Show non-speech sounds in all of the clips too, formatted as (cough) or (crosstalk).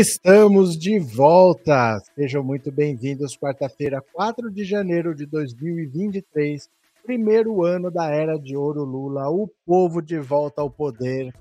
Estamos de volta! Sejam muito bem-vindos. Quarta-feira, 4 de janeiro de 2023, primeiro ano da era de ouro Lula, o povo de volta ao poder.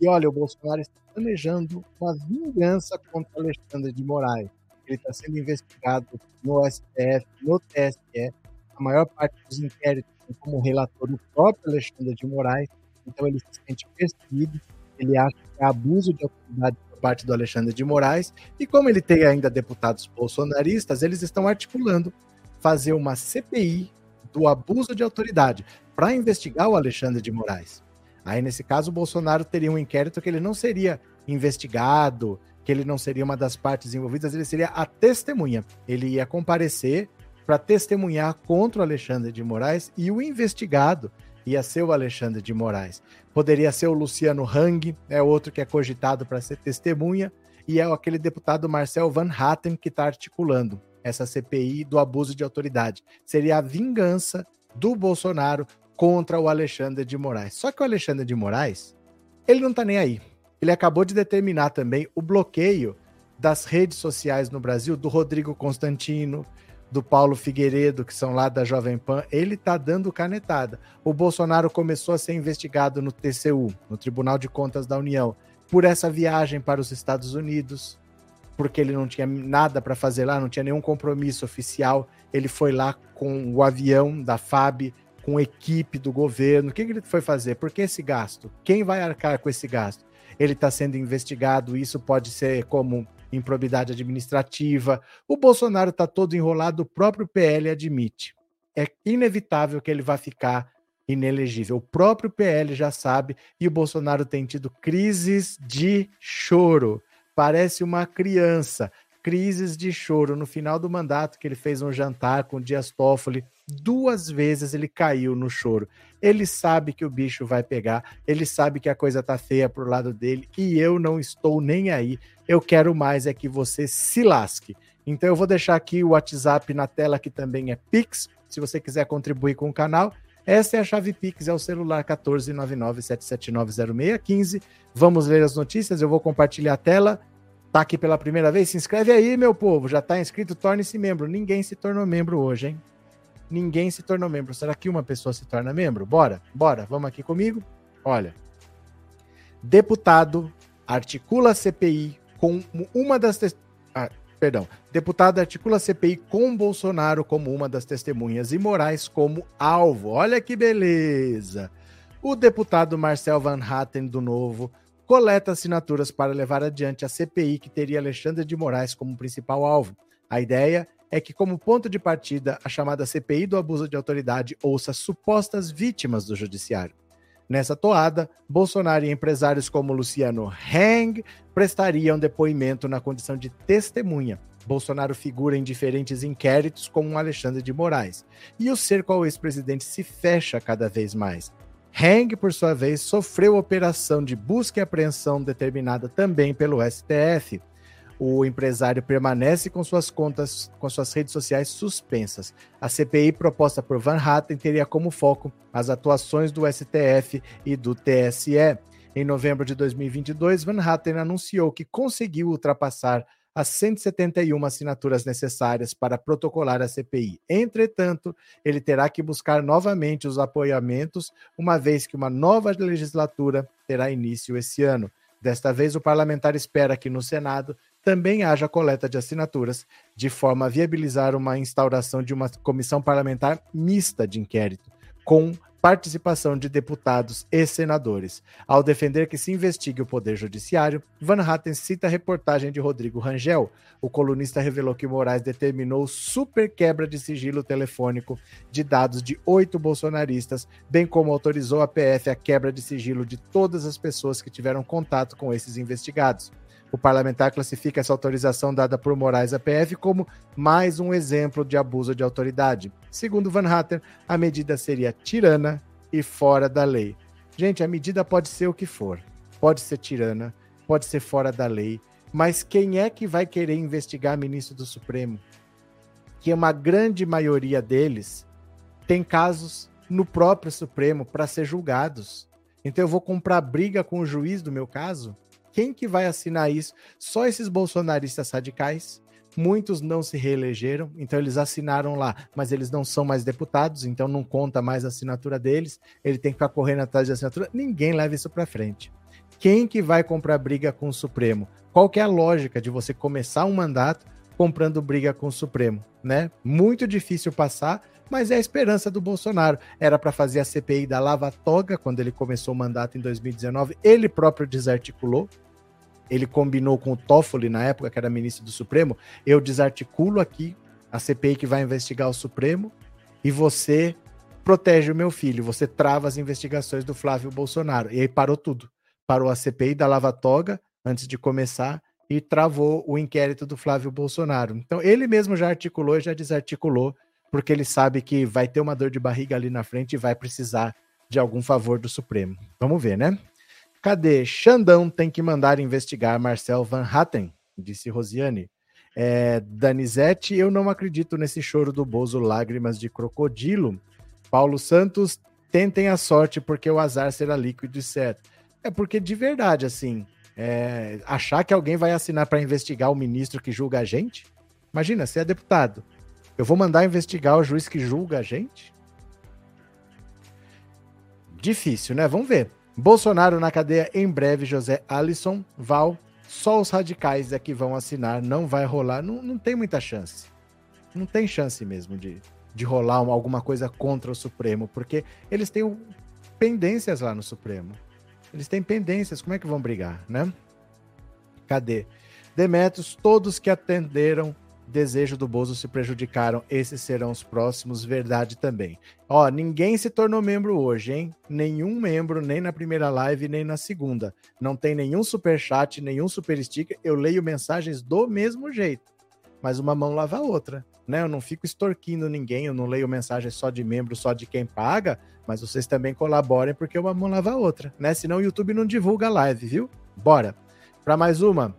E olha, o Bolsonaro está planejando uma vingança contra Alexandre de Moraes. Ele está sendo investigado no STF, no TSE. A maior parte dos inquéritos tem como relator o próprio Alexandre de Moraes. Então ele se sente perseguido. Ele acha que é abuso de autoridade parte do Alexandre de Moraes, e como ele tem ainda deputados bolsonaristas, eles estão articulando fazer uma CPI do abuso de autoridade para investigar o Alexandre de Moraes. Aí, nesse caso, o Bolsonaro teria um inquérito que ele não seria investigado, que ele não seria uma das partes envolvidas, ele seria a testemunha. Ele ia comparecer para testemunhar contra o Alexandre de Moraes e o investigado ia ser o Alexandre de Moraes. Poderia ser o Luciano Hang, é outro que é cogitado para ser testemunha, e é aquele deputado Marcel Van Hatten que está articulando essa CPI do abuso de autoridade. Seria a vingança do Bolsonaro contra o Alexandre de Moraes. Só que o Alexandre de Moraes, ele não está nem aí. Ele acabou de determinar também o bloqueio das redes sociais no Brasil do Rodrigo Constantino, do Paulo Figueiredo, que são lá da Jovem Pan, ele tá dando canetada. O Bolsonaro começou a ser investigado no TCU, no Tribunal de Contas da União, por essa viagem para os Estados Unidos, porque ele não tinha nada para fazer lá, não tinha nenhum compromisso oficial. Ele foi lá com o avião da FAB, com equipe do governo. O que, que ele foi fazer? Por que esse gasto? Quem vai arcar com esse gasto? Ele está sendo investigado. Isso pode ser como improbidade administrativa. O Bolsonaro está todo enrolado, o próprio PL admite. É inevitável que ele vá ficar inelegível. O próprio PL já sabe e o Bolsonaro tem tido crises de choro. Parece uma criança. Crises de choro. No final do mandato, que ele fez um jantar com Dias Toffoli, duas vezes ele caiu no choro. Ele sabe que o bicho vai pegar, ele sabe que a coisa tá feia pro lado dele e eu não estou nem aí. Eu quero mais é que você se lasque. Então eu vou deixar aqui o WhatsApp na tela que também é Pix, se você quiser contribuir com o canal. Essa é a chave Pix, é o celular 14997790615. Vamos ler as notícias, eu vou compartilhar a tela. Tá aqui pela primeira vez? Se inscreve aí, meu povo. Já tá inscrito, torne-se membro. Ninguém se tornou membro hoje, hein? Ninguém se tornou membro. Será que uma pessoa se torna membro? Bora, bora, vamos aqui comigo. Olha, deputado articula CPI com uma das te... ah, perdão, deputado articula CPI com Bolsonaro como uma das testemunhas e Moraes como alvo. Olha que beleza. O deputado Marcel Van Hatten do Novo coleta assinaturas para levar adiante a CPI que teria Alexandre de Moraes como principal alvo. A ideia é que, como ponto de partida, a chamada CPI do abuso de autoridade ouça supostas vítimas do judiciário. Nessa toada, Bolsonaro e empresários como Luciano Hang prestariam depoimento na condição de testemunha. Bolsonaro figura em diferentes inquéritos, como Alexandre de Moraes. E o cerco ao ex-presidente se fecha cada vez mais. Hang, por sua vez, sofreu operação de busca e apreensão determinada também pelo STF o empresário permanece com suas contas, com suas redes sociais suspensas. A CPI proposta por Van Hatten teria como foco as atuações do STF e do TSE. Em novembro de 2022, Van Hatten anunciou que conseguiu ultrapassar as 171 assinaturas necessárias para protocolar a CPI. Entretanto, ele terá que buscar novamente os apoiamentos, uma vez que uma nova legislatura terá início esse ano. Desta vez, o parlamentar espera que no Senado também haja coleta de assinaturas, de forma a viabilizar uma instauração de uma comissão parlamentar mista de inquérito, com participação de deputados e senadores. Ao defender que se investigue o Poder Judiciário, Van Hatten cita a reportagem de Rodrigo Rangel. O colunista revelou que Moraes determinou super quebra de sigilo telefônico de dados de oito bolsonaristas, bem como autorizou a PF a quebra de sigilo de todas as pessoas que tiveram contato com esses investigados. O parlamentar classifica essa autorização dada por Moraes à PF como mais um exemplo de abuso de autoridade. Segundo Van Hatten, a medida seria tirana e fora da lei. Gente, a medida pode ser o que for. Pode ser tirana, pode ser fora da lei, mas quem é que vai querer investigar ministro do Supremo? Que uma grande maioria deles tem casos no próprio Supremo para ser julgados. Então eu vou comprar briga com o juiz do meu caso? Quem que vai assinar isso? Só esses bolsonaristas radicais. Muitos não se reelegeram, então eles assinaram lá, mas eles não são mais deputados, então não conta mais a assinatura deles. Ele tem que ficar correndo atrás de assinatura. Ninguém leva isso para frente. Quem que vai comprar briga com o Supremo? Qual que é a lógica de você começar um mandato comprando briga com o Supremo, né? Muito difícil passar, mas é a esperança do Bolsonaro. Era para fazer a CPI da Lava Toga quando ele começou o mandato em 2019, ele próprio desarticulou. Ele combinou com o Toffoli na época que era ministro do Supremo, eu desarticulo aqui a CPI que vai investigar o Supremo e você protege o meu filho, você trava as investigações do Flávio Bolsonaro. E aí parou tudo. Parou a CPI da Lava Toga antes de começar e travou o inquérito do Flávio Bolsonaro. Então, ele mesmo já articulou e já desarticulou, porque ele sabe que vai ter uma dor de barriga ali na frente e vai precisar de algum favor do Supremo. Vamos ver, né? Cadê? Xandão tem que mandar investigar Marcel Van Hatten, disse Rosiane. É, Danizete, eu não acredito nesse choro do Bozo, lágrimas de crocodilo. Paulo Santos, tentem a sorte porque o azar será líquido e certo. É porque de verdade, assim, é, achar que alguém vai assinar para investigar o ministro que julga a gente? Imagina, você é deputado. Eu vou mandar investigar o juiz que julga a gente? Difícil, né? Vamos ver. Bolsonaro na cadeia em breve, José Alisson, Val. Só os radicais é que vão assinar, não vai rolar. Não, não tem muita chance. Não tem chance mesmo de, de rolar uma, alguma coisa contra o Supremo, porque eles têm pendências lá no Supremo. Eles têm pendências, como é que vão brigar, né? Cadê? Demetrios, todos que atenderam desejo do Bozo se prejudicaram, esses serão os próximos, verdade também. Ó, ninguém se tornou membro hoje, hein? Nenhum membro, nem na primeira live, nem na segunda. Não tem nenhum super chat, nenhum super sticker. Eu leio mensagens do mesmo jeito, mas uma mão lava a outra, né? Eu não fico extorquindo ninguém, eu não leio mensagens só de membro, só de quem paga, mas vocês também colaborem porque uma mão lava a outra, né? Senão o YouTube não divulga a live, viu? Bora. Para mais uma.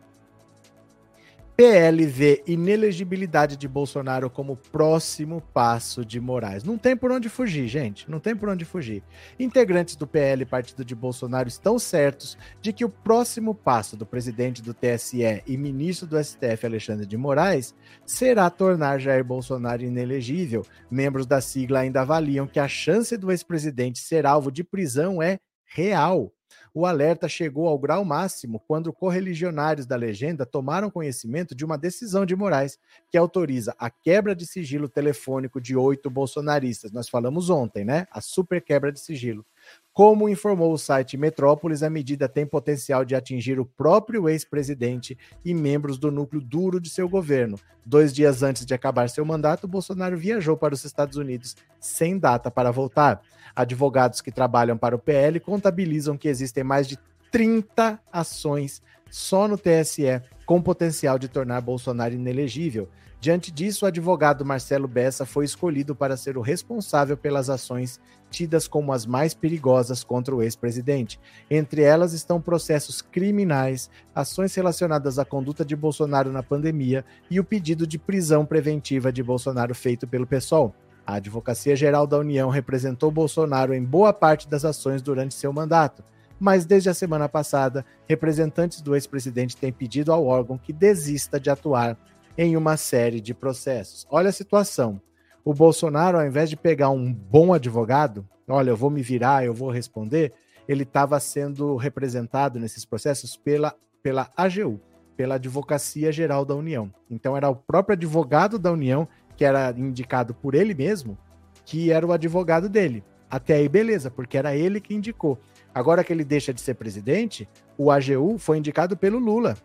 PL vê inelegibilidade de Bolsonaro como próximo passo de Moraes. Não tem por onde fugir, gente. Não tem por onde fugir. Integrantes do PL, partido de Bolsonaro, estão certos de que o próximo passo do presidente do TSE e ministro do STF, Alexandre de Moraes, será tornar Jair Bolsonaro inelegível. Membros da sigla ainda avaliam que a chance do ex-presidente ser alvo de prisão é real. O alerta chegou ao grau máximo quando correligionários da legenda tomaram conhecimento de uma decisão de Moraes que autoriza a quebra de sigilo telefônico de oito bolsonaristas. Nós falamos ontem, né? A super quebra de sigilo. Como informou o site Metrópolis, a medida tem potencial de atingir o próprio ex-presidente e membros do núcleo duro de seu governo. Dois dias antes de acabar seu mandato, Bolsonaro viajou para os Estados Unidos sem data para voltar. Advogados que trabalham para o PL contabilizam que existem mais de 30 ações só no TSE com potencial de tornar Bolsonaro inelegível. Diante disso, o advogado Marcelo Bessa foi escolhido para ser o responsável pelas ações tidas como as mais perigosas contra o ex-presidente. Entre elas estão processos criminais, ações relacionadas à conduta de Bolsonaro na pandemia e o pedido de prisão preventiva de Bolsonaro feito pelo PSOL. A Advocacia Geral da União representou Bolsonaro em boa parte das ações durante seu mandato mas desde a semana passada, representantes do ex-presidente têm pedido ao órgão que desista de atuar em uma série de processos. Olha a situação. O Bolsonaro, ao invés de pegar um bom advogado, olha, eu vou me virar, eu vou responder, ele estava sendo representado nesses processos pela, pela AGU, pela Advocacia Geral da União. Então era o próprio advogado da União, que era indicado por ele mesmo, que era o advogado dele. Até aí, beleza, porque era ele que indicou. Agora que ele deixa de ser presidente, o AGU foi indicado pelo Lula.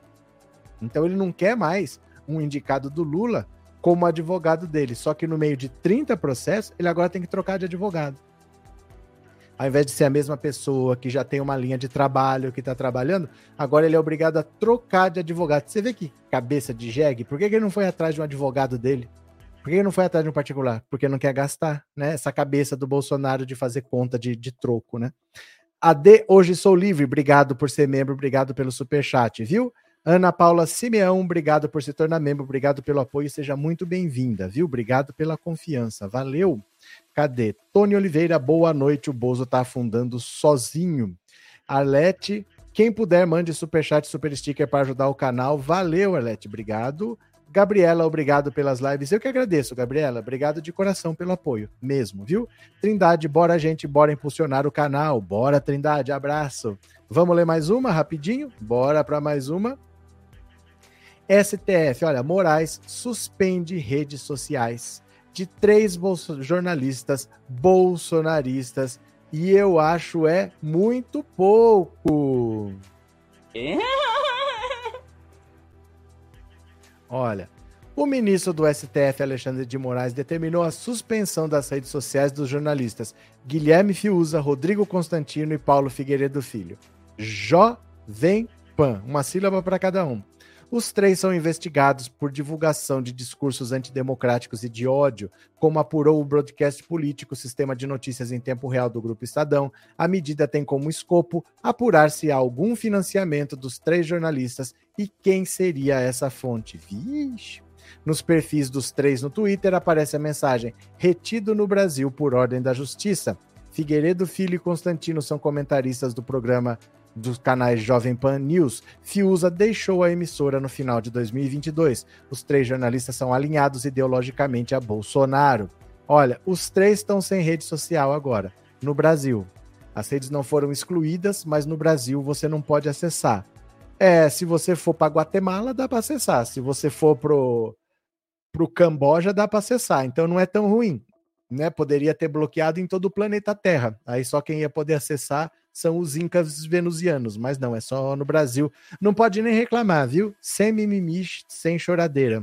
Então ele não quer mais um indicado do Lula como advogado dele. Só que no meio de 30 processos, ele agora tem que trocar de advogado. Ao invés de ser a mesma pessoa que já tem uma linha de trabalho, que está trabalhando, agora ele é obrigado a trocar de advogado. Você vê que cabeça de jegue? Por que, ele não foi atrás de um advogado dele? Por que ele não foi atrás de um particular? Porque não quer gastar, né? Essa cabeça do Bolsonaro de fazer conta de, de troco, né? AD Hoje Sou Livre, obrigado por ser membro, obrigado pelo super chat, viu? Ana Paula Simeão, obrigado por se tornar membro, obrigado pelo apoio, seja muito bem-vinda, viu? Obrigado pela confiança, valeu. Cadê? Tony Oliveira, boa noite, o Bozo tá afundando sozinho. Arlete, Quem puder, mande superchat, super sticker para ajudar o canal. Valeu, Arlete. Obrigado. Gabriela, obrigado pelas lives. Eu que agradeço, Gabriela. Obrigado de coração pelo apoio, mesmo, viu? Trindade, bora, gente, bora impulsionar o canal. Bora, Trindade, abraço. Vamos ler mais uma rapidinho? Bora para mais uma. STF, olha, Moraes suspende redes sociais de três bolso jornalistas bolsonaristas e eu acho é muito pouco. Olha, o ministro do STF, Alexandre de Moraes, determinou a suspensão das redes sociais dos jornalistas Guilherme Fiuza, Rodrigo Constantino e Paulo Figueiredo Filho. Jovem Pan, uma sílaba para cada um. Os três são investigados por divulgação de discursos antidemocráticos e de ódio, como apurou o broadcast político Sistema de Notícias em Tempo Real do Grupo Estadão. A medida tem como escopo apurar se há algum financiamento dos três jornalistas e quem seria essa fonte. Vixe! Nos perfis dos três no Twitter aparece a mensagem: retido no Brasil por ordem da Justiça. Figueiredo Filho e Constantino são comentaristas do programa dos canais Jovem Pan News, Fiuza deixou a emissora no final de 2022. Os três jornalistas são alinhados ideologicamente a Bolsonaro. Olha, os três estão sem rede social agora, no Brasil. As redes não foram excluídas, mas no Brasil você não pode acessar. É, se você for para Guatemala, dá para acessar. Se você for pro pro Camboja, dá para acessar. Então não é tão ruim, né? Poderia ter bloqueado em todo o planeta Terra. Aí só quem ia poder acessar são os incas venusianos, mas não, é só no Brasil. Não pode nem reclamar, viu? Sem mimimi, sem choradeira.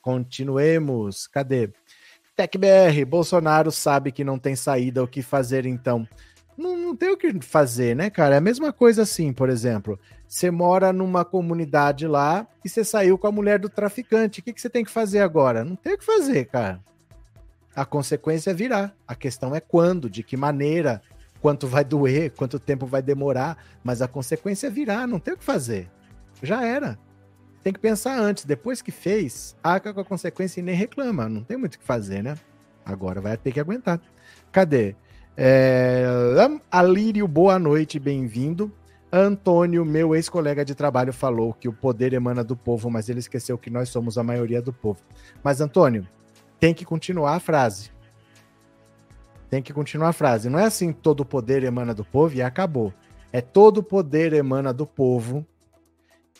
Continuemos. Cadê? TecBR, Bolsonaro sabe que não tem saída, o que fazer então? Não, não tem o que fazer, né, cara? É a mesma coisa assim, por exemplo. Você mora numa comunidade lá e você saiu com a mulher do traficante. O que, que você tem que fazer agora? Não tem o que fazer, cara. A consequência virar. A questão é quando, de que maneira, quanto vai doer, quanto tempo vai demorar, mas a consequência é virar, não tem o que fazer. Já era. Tem que pensar antes, depois que fez, arca com a consequência e nem reclama, não tem muito o que fazer, né? Agora vai ter que aguentar. Cadê? É... Alírio, boa noite, bem-vindo. Antônio, meu ex-colega de trabalho, falou que o poder emana do povo, mas ele esqueceu que nós somos a maioria do povo. Mas, Antônio, tem que continuar a frase. Tem que continuar a frase. Não é assim todo poder emana do povo e acabou. É todo poder emana do povo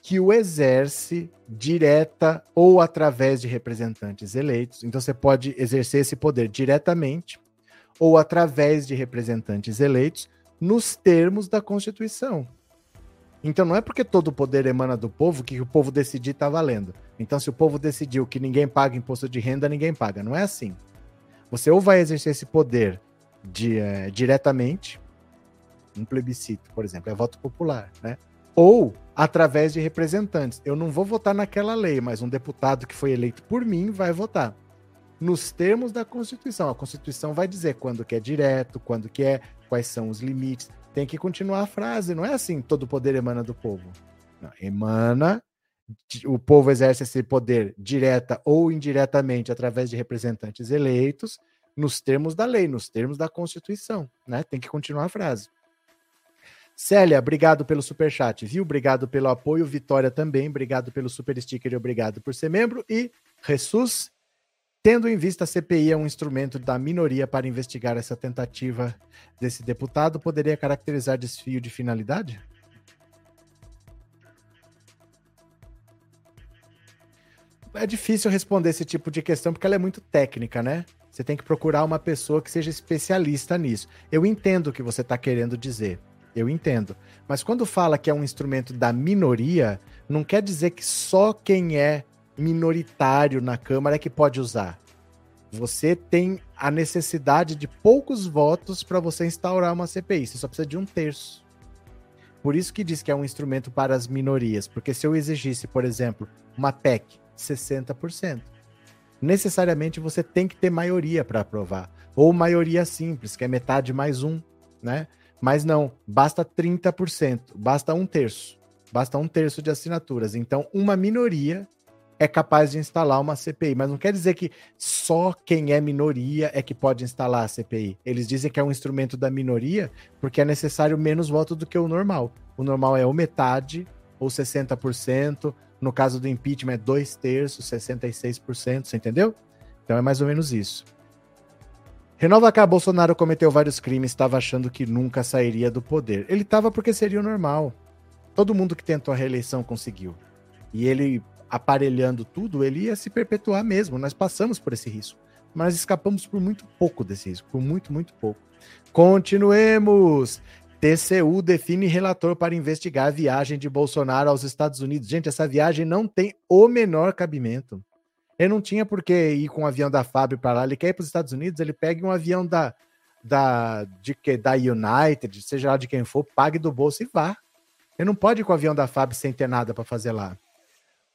que o exerce direta ou através de representantes eleitos. Então você pode exercer esse poder diretamente ou através de representantes eleitos nos termos da Constituição. Então não é porque todo o poder emana do povo que o povo decidir está valendo. Então se o povo decidiu que ninguém paga imposto de renda, ninguém paga. Não é assim. Você ou vai exercer esse poder de, é, diretamente, um plebiscito, por exemplo, é voto popular, né? Ou através de representantes. Eu não vou votar naquela lei, mas um deputado que foi eleito por mim vai votar. Nos termos da Constituição. A Constituição vai dizer quando que é direto, quando que é, quais são os limites. Tem que continuar a frase, não é assim, todo poder emana do povo. Não, emana o povo exerce esse poder direta ou indiretamente através de representantes eleitos, nos termos da lei, nos termos da Constituição, né? Tem que continuar a frase. Célia, obrigado pelo super chat, viu? Obrigado pelo apoio. Vitória também, obrigado pelo super sticker obrigado por ser membro. E Jesus, tendo em vista a CPI é um instrumento da minoria para investigar essa tentativa desse deputado, poderia caracterizar desfio de finalidade? É difícil responder esse tipo de questão porque ela é muito técnica, né? Você tem que procurar uma pessoa que seja especialista nisso. Eu entendo o que você está querendo dizer. Eu entendo. Mas quando fala que é um instrumento da minoria, não quer dizer que só quem é minoritário na Câmara é que pode usar. Você tem a necessidade de poucos votos para você instaurar uma CPI. Você só precisa de um terço. Por isso que diz que é um instrumento para as minorias. Porque se eu exigisse, por exemplo, uma PEC 60%. Necessariamente você tem que ter maioria para aprovar. Ou maioria simples, que é metade mais um, né? Mas não, basta 30%, basta um terço. Basta um terço de assinaturas. Então, uma minoria é capaz de instalar uma CPI. Mas não quer dizer que só quem é minoria é que pode instalar a CPI. Eles dizem que é um instrumento da minoria porque é necessário menos votos do que o normal. O normal é ou metade ou 60%. No caso do impeachment, é dois terços, 66%. Você entendeu? Então é mais ou menos isso. Renova cá, Bolsonaro cometeu vários crimes, estava achando que nunca sairia do poder. Ele estava porque seria o normal. Todo mundo que tentou a reeleição conseguiu. E ele aparelhando tudo, ele ia se perpetuar mesmo. Nós passamos por esse risco. Mas escapamos por muito pouco desse risco, por muito, muito pouco. Continuemos! TCU define relator para investigar a viagem de Bolsonaro aos Estados Unidos. Gente, essa viagem não tem o menor cabimento. Ele não tinha por que ir com o um avião da Fábio para lá. Ele quer ir para os Estados Unidos, ele pega um avião da, da, de da United, seja lá de quem for, pague do bolso e vá. Ele não pode ir com o avião da Fábio sem ter nada para fazer lá.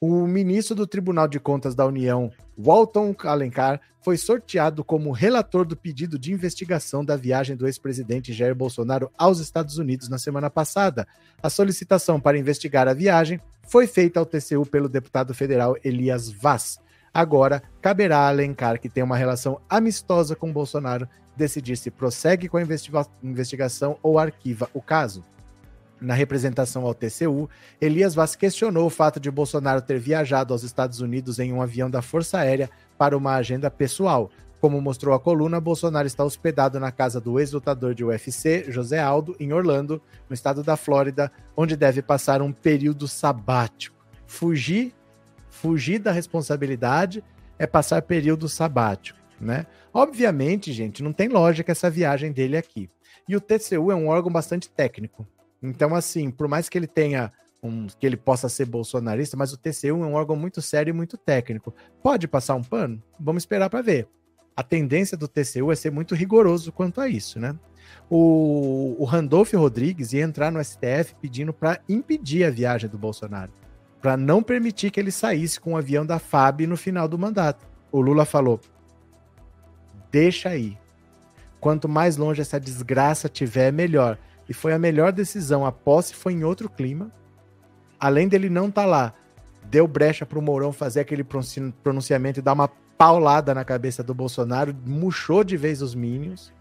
O ministro do Tribunal de Contas da União, Walton Alencar, foi sorteado como relator do pedido de investigação da viagem do ex-presidente Jair Bolsonaro aos Estados Unidos na semana passada. A solicitação para investigar a viagem foi feita ao TCU pelo deputado federal Elias Vaz. Agora, caberá a Alencar, que tem uma relação amistosa com Bolsonaro, decidir se prossegue com a investigação ou arquiva o caso na representação ao TCU, Elias Vaz questionou o fato de Bolsonaro ter viajado aos Estados Unidos em um avião da Força Aérea para uma agenda pessoal. Como mostrou a coluna, Bolsonaro está hospedado na casa do ex-lutador de UFC, José Aldo, em Orlando, no estado da Flórida, onde deve passar um período sabático. Fugir, fugir da responsabilidade é passar período sabático, né? Obviamente, gente, não tem lógica essa viagem dele aqui. E o TCU é um órgão bastante técnico. Então, assim, por mais que ele tenha um, que ele possa ser bolsonarista, mas o TCU é um órgão muito sério e muito técnico. Pode passar um pano? Vamos esperar para ver. A tendência do TCU é ser muito rigoroso quanto a isso, né? O, o Randolph Rodrigues ia entrar no STF pedindo para impedir a viagem do Bolsonaro, para não permitir que ele saísse com o avião da FAB no final do mandato. O Lula falou: deixa aí. Quanto mais longe essa desgraça tiver, melhor e foi a melhor decisão. A posse foi em outro clima. Além dele não estar tá lá, deu brecha para o Mourão fazer aquele pronunciamento e dar uma paulada na cabeça do Bolsonaro, murchou de vez os Minions,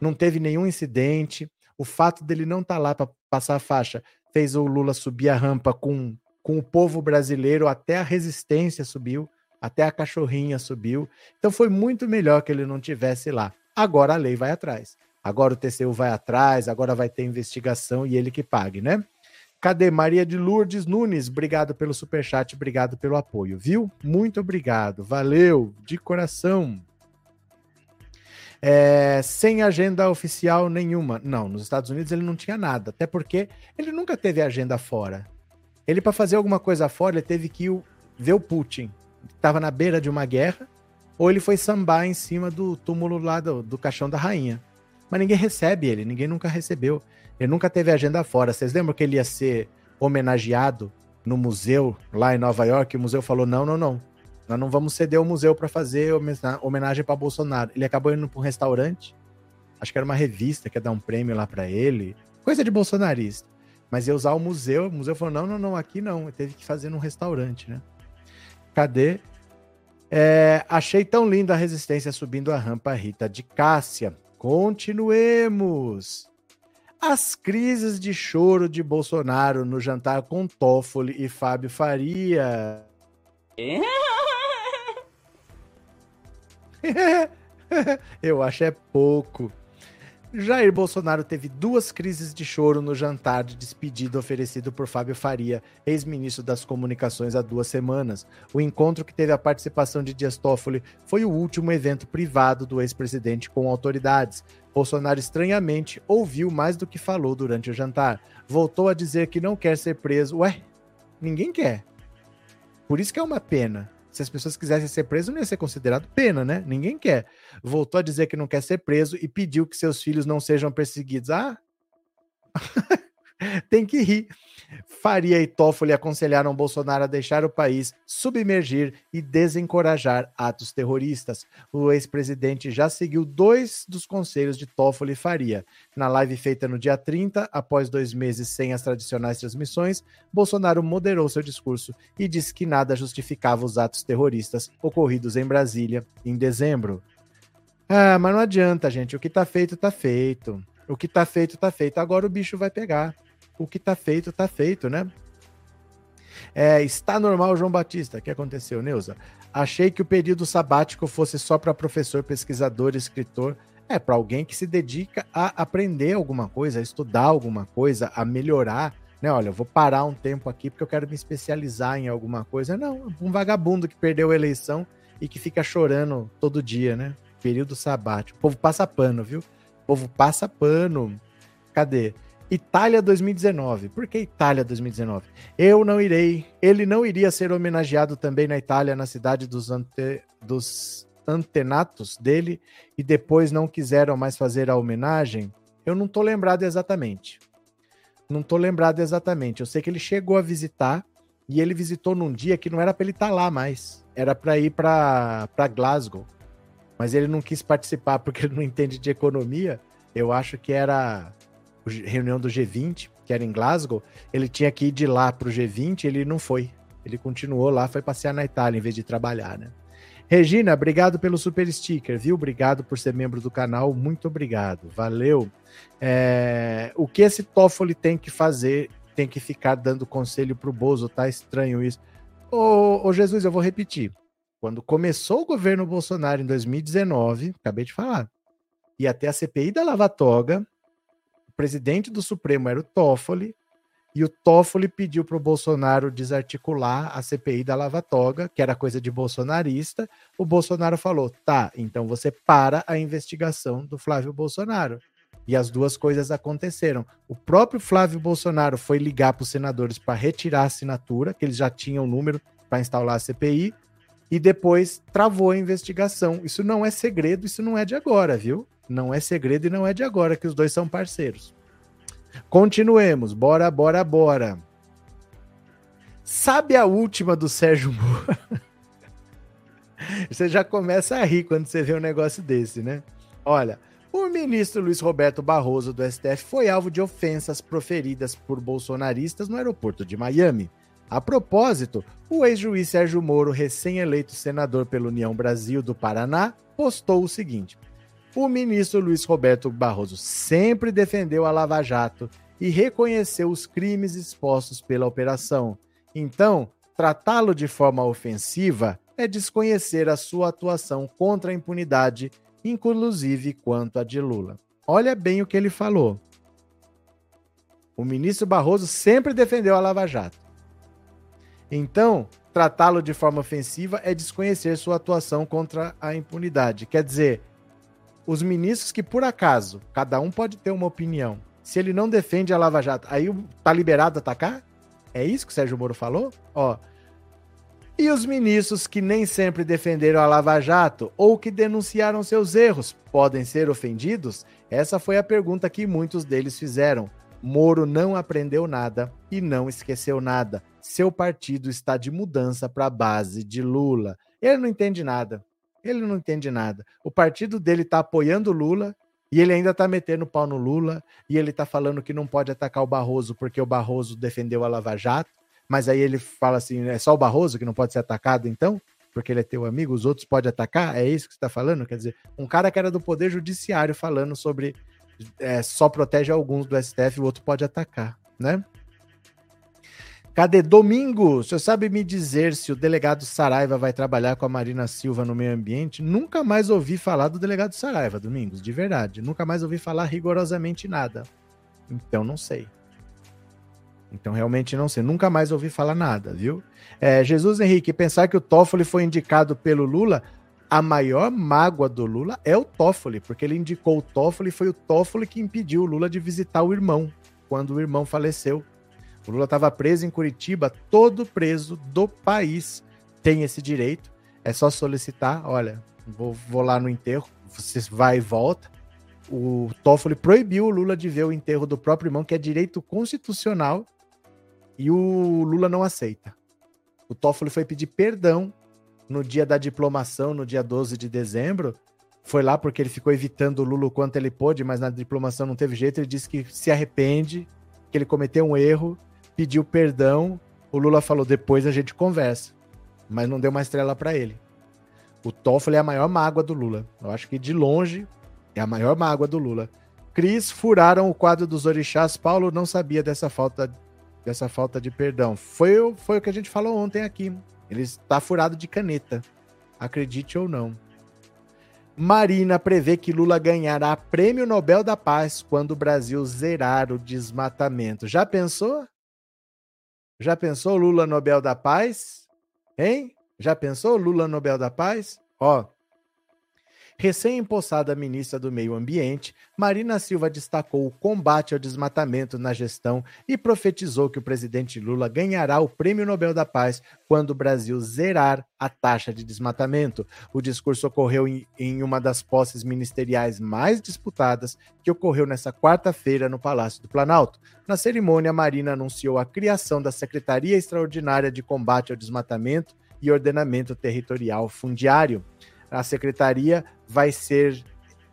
não teve nenhum incidente. O fato dele não estar tá lá para passar a faixa fez o Lula subir a rampa com, com o povo brasileiro, até a resistência subiu, até a cachorrinha subiu. Então foi muito melhor que ele não tivesse lá. Agora a lei vai atrás. Agora o TCU vai atrás, agora vai ter investigação e ele que pague, né? Cadê Maria de Lourdes Nunes? Obrigado pelo superchat, obrigado pelo apoio, viu? Muito obrigado, valeu, de coração. É, sem agenda oficial nenhuma. Não, nos Estados Unidos ele não tinha nada, até porque ele nunca teve agenda fora. Ele, para fazer alguma coisa fora, ele teve que ir ver o Putin. Estava na beira de uma guerra, ou ele foi sambar em cima do túmulo lá do, do caixão da rainha mas ninguém recebe ele, ninguém nunca recebeu. Ele nunca teve agenda fora. Vocês lembram que ele ia ser homenageado no museu lá em Nova York? O museu falou: não, não, não. Nós não vamos ceder o museu para fazer homenagem para Bolsonaro. Ele acabou indo para um restaurante. Acho que era uma revista que ia dar um prêmio lá para ele. Coisa de bolsonarista. Mas ia usar o museu. O museu falou: não, não, não, aqui não. Ele teve que fazer num restaurante, né? Cadê? É, achei tão linda a resistência subindo a rampa Rita de Cássia. Continuemos. As crises de choro de Bolsonaro no jantar com Toffoli e Fábio Faria. (laughs) Eu acho é pouco. Jair Bolsonaro teve duas crises de choro no jantar de despedida oferecido por Fábio Faria, ex-ministro das Comunicações, há duas semanas. O encontro que teve a participação de Dias Toffoli foi o último evento privado do ex-presidente com autoridades. Bolsonaro estranhamente ouviu mais do que falou durante o jantar. Voltou a dizer que não quer ser preso. Ué, ninguém quer. Por isso que é uma pena. Se as pessoas quisessem ser presos, não ia ser considerado pena, né? Ninguém quer. Voltou a dizer que não quer ser preso e pediu que seus filhos não sejam perseguidos. Ah! (laughs) (laughs) Tem que rir. Faria e Toffoli aconselharam Bolsonaro a deixar o país, submergir e desencorajar atos terroristas. O ex-presidente já seguiu dois dos conselhos de Toffoli e Faria. Na live feita no dia 30, após dois meses sem as tradicionais transmissões, Bolsonaro moderou seu discurso e disse que nada justificava os atos terroristas ocorridos em Brasília em dezembro. Ah, mas não adianta, gente. O que tá feito, tá feito. O que tá feito, tá feito. Agora o bicho vai pegar o que tá feito, tá feito, né? É, está normal, João Batista. O que aconteceu, Neuza? Achei que o período sabático fosse só para professor, pesquisador, escritor. É, para alguém que se dedica a aprender alguma coisa, a estudar alguma coisa, a melhorar. Né? Olha, eu vou parar um tempo aqui porque eu quero me especializar em alguma coisa. Não, um vagabundo que perdeu a eleição e que fica chorando todo dia, né? Período sabático. O povo passa pano, viu? O povo passa pano. Cadê? Itália 2019. Por que Itália 2019? Eu não irei. Ele não iria ser homenageado também na Itália, na cidade dos, ante, dos antenatos dele, e depois não quiseram mais fazer a homenagem? Eu não tô lembrado exatamente. Não tô lembrado exatamente. Eu sei que ele chegou a visitar e ele visitou num dia que não era para ele estar tá lá mais. Era para ir para Glasgow. Mas ele não quis participar (laughs) porque ele não entende de economia. Eu acho que era reunião do G20, que era em Glasgow, ele tinha que ir de lá para o G20, ele não foi. Ele continuou lá, foi passear na Itália em vez de trabalhar, né? Regina, obrigado pelo super sticker, viu? Obrigado por ser membro do canal, muito obrigado, valeu. É, o que esse Toffoli tem que fazer? Tem que ficar dando conselho pro Bozo, tá estranho isso. Ô, ô Jesus, eu vou repetir. Quando começou o governo Bolsonaro em 2019, acabei de falar, ia até a CPI da Lava Toga, presidente do Supremo era o Toffoli, e o Toffoli pediu para o Bolsonaro desarticular a CPI da Lava Toga, que era coisa de bolsonarista. O Bolsonaro falou: tá, então você para a investigação do Flávio Bolsonaro. E as duas coisas aconteceram. O próprio Flávio Bolsonaro foi ligar para os senadores para retirar a assinatura, que eles já tinham o número para instalar a CPI, e depois travou a investigação. Isso não é segredo, isso não é de agora, viu? Não é segredo e não é de agora que os dois são parceiros. Continuemos. Bora, bora, bora. Sabe a última do Sérgio Moro? (laughs) você já começa a rir quando você vê um negócio desse, né? Olha, o ministro Luiz Roberto Barroso do STF foi alvo de ofensas proferidas por bolsonaristas no aeroporto de Miami. A propósito, o ex-juiz Sérgio Moro, recém-eleito senador pela União Brasil do Paraná, postou o seguinte: o ministro Luiz Roberto Barroso sempre defendeu a Lava Jato e reconheceu os crimes expostos pela operação. Então, tratá-lo de forma ofensiva é desconhecer a sua atuação contra a impunidade, inclusive quanto a de Lula. Olha bem o que ele falou. O ministro Barroso sempre defendeu a Lava Jato. Então, tratá-lo de forma ofensiva é desconhecer sua atuação contra a impunidade. Quer dizer, os ministros que, por acaso, cada um pode ter uma opinião, se ele não defende a Lava Jato, aí tá liberado atacar? É isso que o Sérgio Moro falou? Ó. E os ministros que nem sempre defenderam a Lava Jato ou que denunciaram seus erros podem ser ofendidos? Essa foi a pergunta que muitos deles fizeram. Moro não aprendeu nada e não esqueceu nada. Seu partido está de mudança para a base de Lula. Ele não entende nada. Ele não entende nada. O partido dele está apoiando Lula e ele ainda está metendo pau no Lula e ele está falando que não pode atacar o Barroso porque o Barroso defendeu a Lava Jato. Mas aí ele fala assim: é só o Barroso que não pode ser atacado, então? Porque ele é teu amigo, os outros podem atacar? É isso que você está falando? Quer dizer, um cara que era do Poder Judiciário falando sobre é, só protege alguns do STF, o outro pode atacar, né? Cadê? Domingo, você sabe me dizer se o delegado Saraiva vai trabalhar com a Marina Silva no meio ambiente? Nunca mais ouvi falar do delegado Saraiva, Domingos, de verdade. Nunca mais ouvi falar rigorosamente nada. Então não sei. Então realmente não sei. Nunca mais ouvi falar nada, viu? É, Jesus Henrique, pensar que o Toffoli foi indicado pelo Lula, a maior mágoa do Lula é o Toffoli, porque ele indicou o Toffoli foi o Toffoli que impediu o Lula de visitar o irmão quando o irmão faleceu. O Lula estava preso em Curitiba, todo preso do país tem esse direito. É só solicitar, olha, vou, vou lá no enterro, você vai e volta. o Toffoli proibiu o Lula de ver o enterro do próprio irmão, que é direito constitucional, e o Lula não aceita. O Toffoli foi pedir perdão no dia da diplomação, no dia 12 de dezembro. Foi lá porque ele ficou evitando o Lula o quanto ele pôde, mas na diplomação não teve jeito. Ele disse que se arrepende, que ele cometeu um erro, pediu perdão. O Lula falou: depois a gente conversa. Mas não deu uma estrela para ele. O Toffoli é a maior mágoa do Lula. Eu acho que de longe é a maior mágoa do Lula. Cris furaram o quadro dos orixás. Paulo não sabia dessa falta dessa falta de perdão. Foi, foi o que a gente falou ontem aqui. Ele está furado de caneta. Acredite ou não. Marina prevê que Lula ganhará Prêmio Nobel da Paz quando o Brasil zerar o desmatamento. Já pensou? Já pensou Lula Nobel da Paz? Hein? Já pensou Lula Nobel da Paz? Ó, Recém-empossada ministra do Meio Ambiente, Marina Silva destacou o combate ao desmatamento na gestão e profetizou que o presidente Lula ganhará o Prêmio Nobel da Paz quando o Brasil zerar a taxa de desmatamento. O discurso ocorreu em, em uma das posses ministeriais mais disputadas, que ocorreu nesta quarta-feira no Palácio do Planalto. Na cerimônia, Marina anunciou a criação da Secretaria Extraordinária de Combate ao Desmatamento e Ordenamento Territorial Fundiário a secretaria vai ser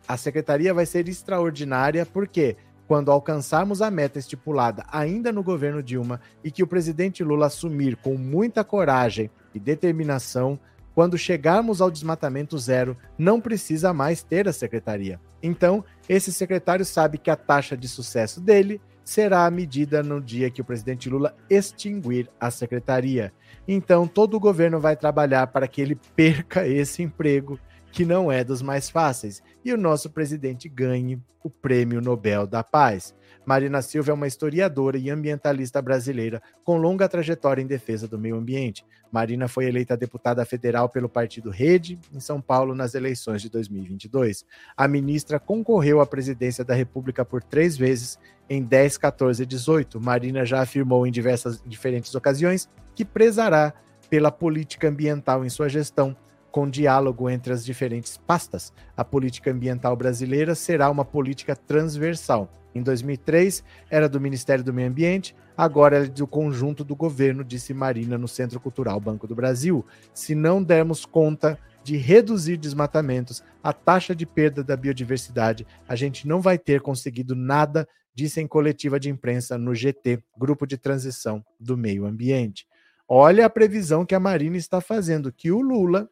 a secretaria vai ser extraordinária porque quando alcançarmos a meta estipulada ainda no governo Dilma e que o presidente Lula assumir com muita coragem e determinação, quando chegarmos ao desmatamento zero, não precisa mais ter a secretaria. Então, esse secretário sabe que a taxa de sucesso dele será medida no dia que o presidente Lula extinguir a secretaria. Então, todo o governo vai trabalhar para que ele perca esse emprego, que não é dos mais fáceis, e o nosso presidente ganhe o Prêmio Nobel da Paz. Marina Silva é uma historiadora e ambientalista brasileira com longa trajetória em defesa do meio ambiente. Marina foi eleita deputada federal pelo partido Rede em São Paulo nas eleições de 2022. A ministra concorreu à presidência da República por três vezes em 10, 14 e 18. Marina já afirmou em diversas diferentes ocasiões que prezará pela política ambiental em sua gestão, com diálogo entre as diferentes pastas. A política ambiental brasileira será uma política transversal. Em 2003, era do Ministério do Meio Ambiente, agora é do conjunto do governo, disse Marina no Centro Cultural Banco do Brasil. Se não dermos conta de reduzir desmatamentos, a taxa de perda da biodiversidade, a gente não vai ter conseguido nada, disse em coletiva de imprensa no GT, Grupo de Transição do Meio Ambiente. Olha a previsão que a Marina está fazendo, que o Lula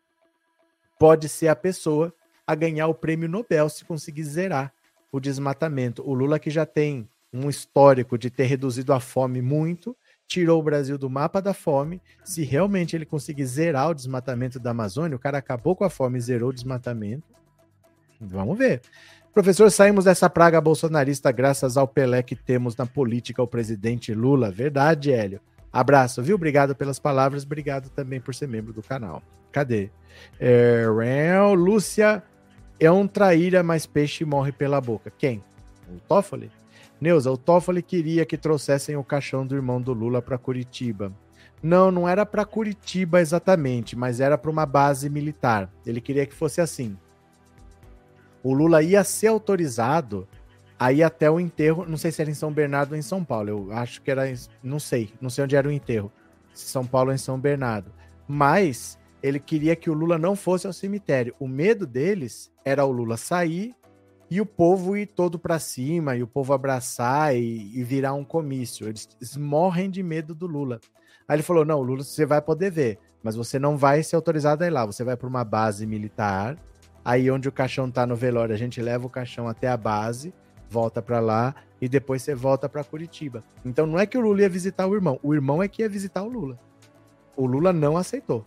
pode ser a pessoa a ganhar o prêmio Nobel se conseguir zerar o desmatamento. O Lula que já tem um histórico de ter reduzido a fome muito, tirou o Brasil do mapa da fome. Se realmente ele conseguir zerar o desmatamento da Amazônia, o cara acabou com a fome e zerou o desmatamento. Vamos ver. Professor, saímos dessa praga bolsonarista graças ao Pelé que temos na política, o presidente Lula. Verdade, Hélio. Abraço, viu? Obrigado pelas palavras, obrigado também por ser membro do canal. Cadê? É, Lúcia é um traíra, mas peixe morre pela boca. Quem? O Toffoli? Neuza, o Toffoli queria que trouxessem o caixão do irmão do Lula para Curitiba. Não, não era para Curitiba exatamente, mas era para uma base militar. Ele queria que fosse assim. O Lula ia ser autorizado Aí até o enterro, não sei se era em São Bernardo ou em São Paulo, eu acho que era, não sei, não sei onde era o enterro, São Paulo ou em São Bernardo. Mas ele queria que o Lula não fosse ao cemitério. O medo deles era o Lula sair e o povo ir todo para cima, e o povo abraçar e, e virar um comício. Eles, eles, morrem de medo do Lula. Aí ele falou: não, Lula, você vai poder ver, mas você não vai ser autorizado a ir lá. Você vai para uma base militar. Aí onde o caixão tá no velório, a gente leva o caixão até a base volta para lá e depois você volta para Curitiba. Então não é que o Lula ia visitar o irmão, o irmão é que ia visitar o Lula. O Lula não aceitou.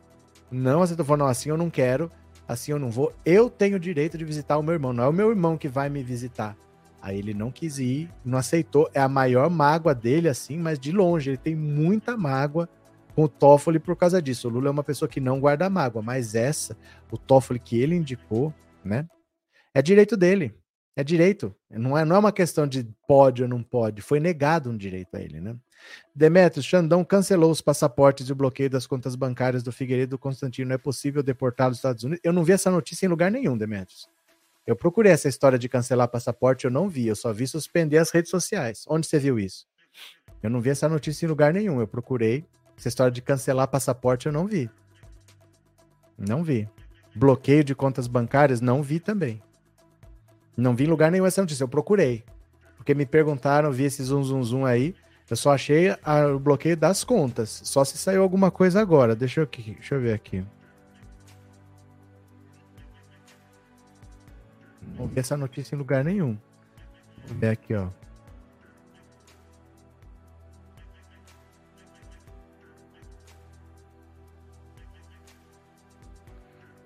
Não aceitou, falou, não, assim eu não quero, assim eu não vou. Eu tenho direito de visitar o meu irmão, não é o meu irmão que vai me visitar. Aí ele não quis ir, não aceitou. É a maior mágoa dele, assim, mas de longe. Ele tem muita mágoa com o Toffoli por causa disso. O Lula é uma pessoa que não guarda mágoa, mas essa, o Toffoli que ele indicou, né? É direito dele. É direito. Não é, não é uma questão de pode ou não pode. Foi negado um direito a ele, né? Demetrios, Xandão cancelou os passaportes e o bloqueio das contas bancárias do Figueiredo Constantino. É possível deportá-lo aos Estados Unidos? Eu não vi essa notícia em lugar nenhum, Demetrios. Eu procurei essa história de cancelar passaporte, eu não vi. Eu só vi suspender as redes sociais. Onde você viu isso? Eu não vi essa notícia em lugar nenhum. Eu procurei. Essa história de cancelar passaporte, eu não vi. Não vi. Bloqueio de contas bancárias, não vi também. Não vi em lugar nenhum essa notícia. Eu procurei. Porque me perguntaram, vi esse zoom, zoom, zoom aí. Eu só achei a, o bloqueio das contas. Só se saiu alguma coisa agora. Deixa eu, deixa eu ver aqui. Não vi essa notícia em lugar nenhum. Vou ver aqui, ó.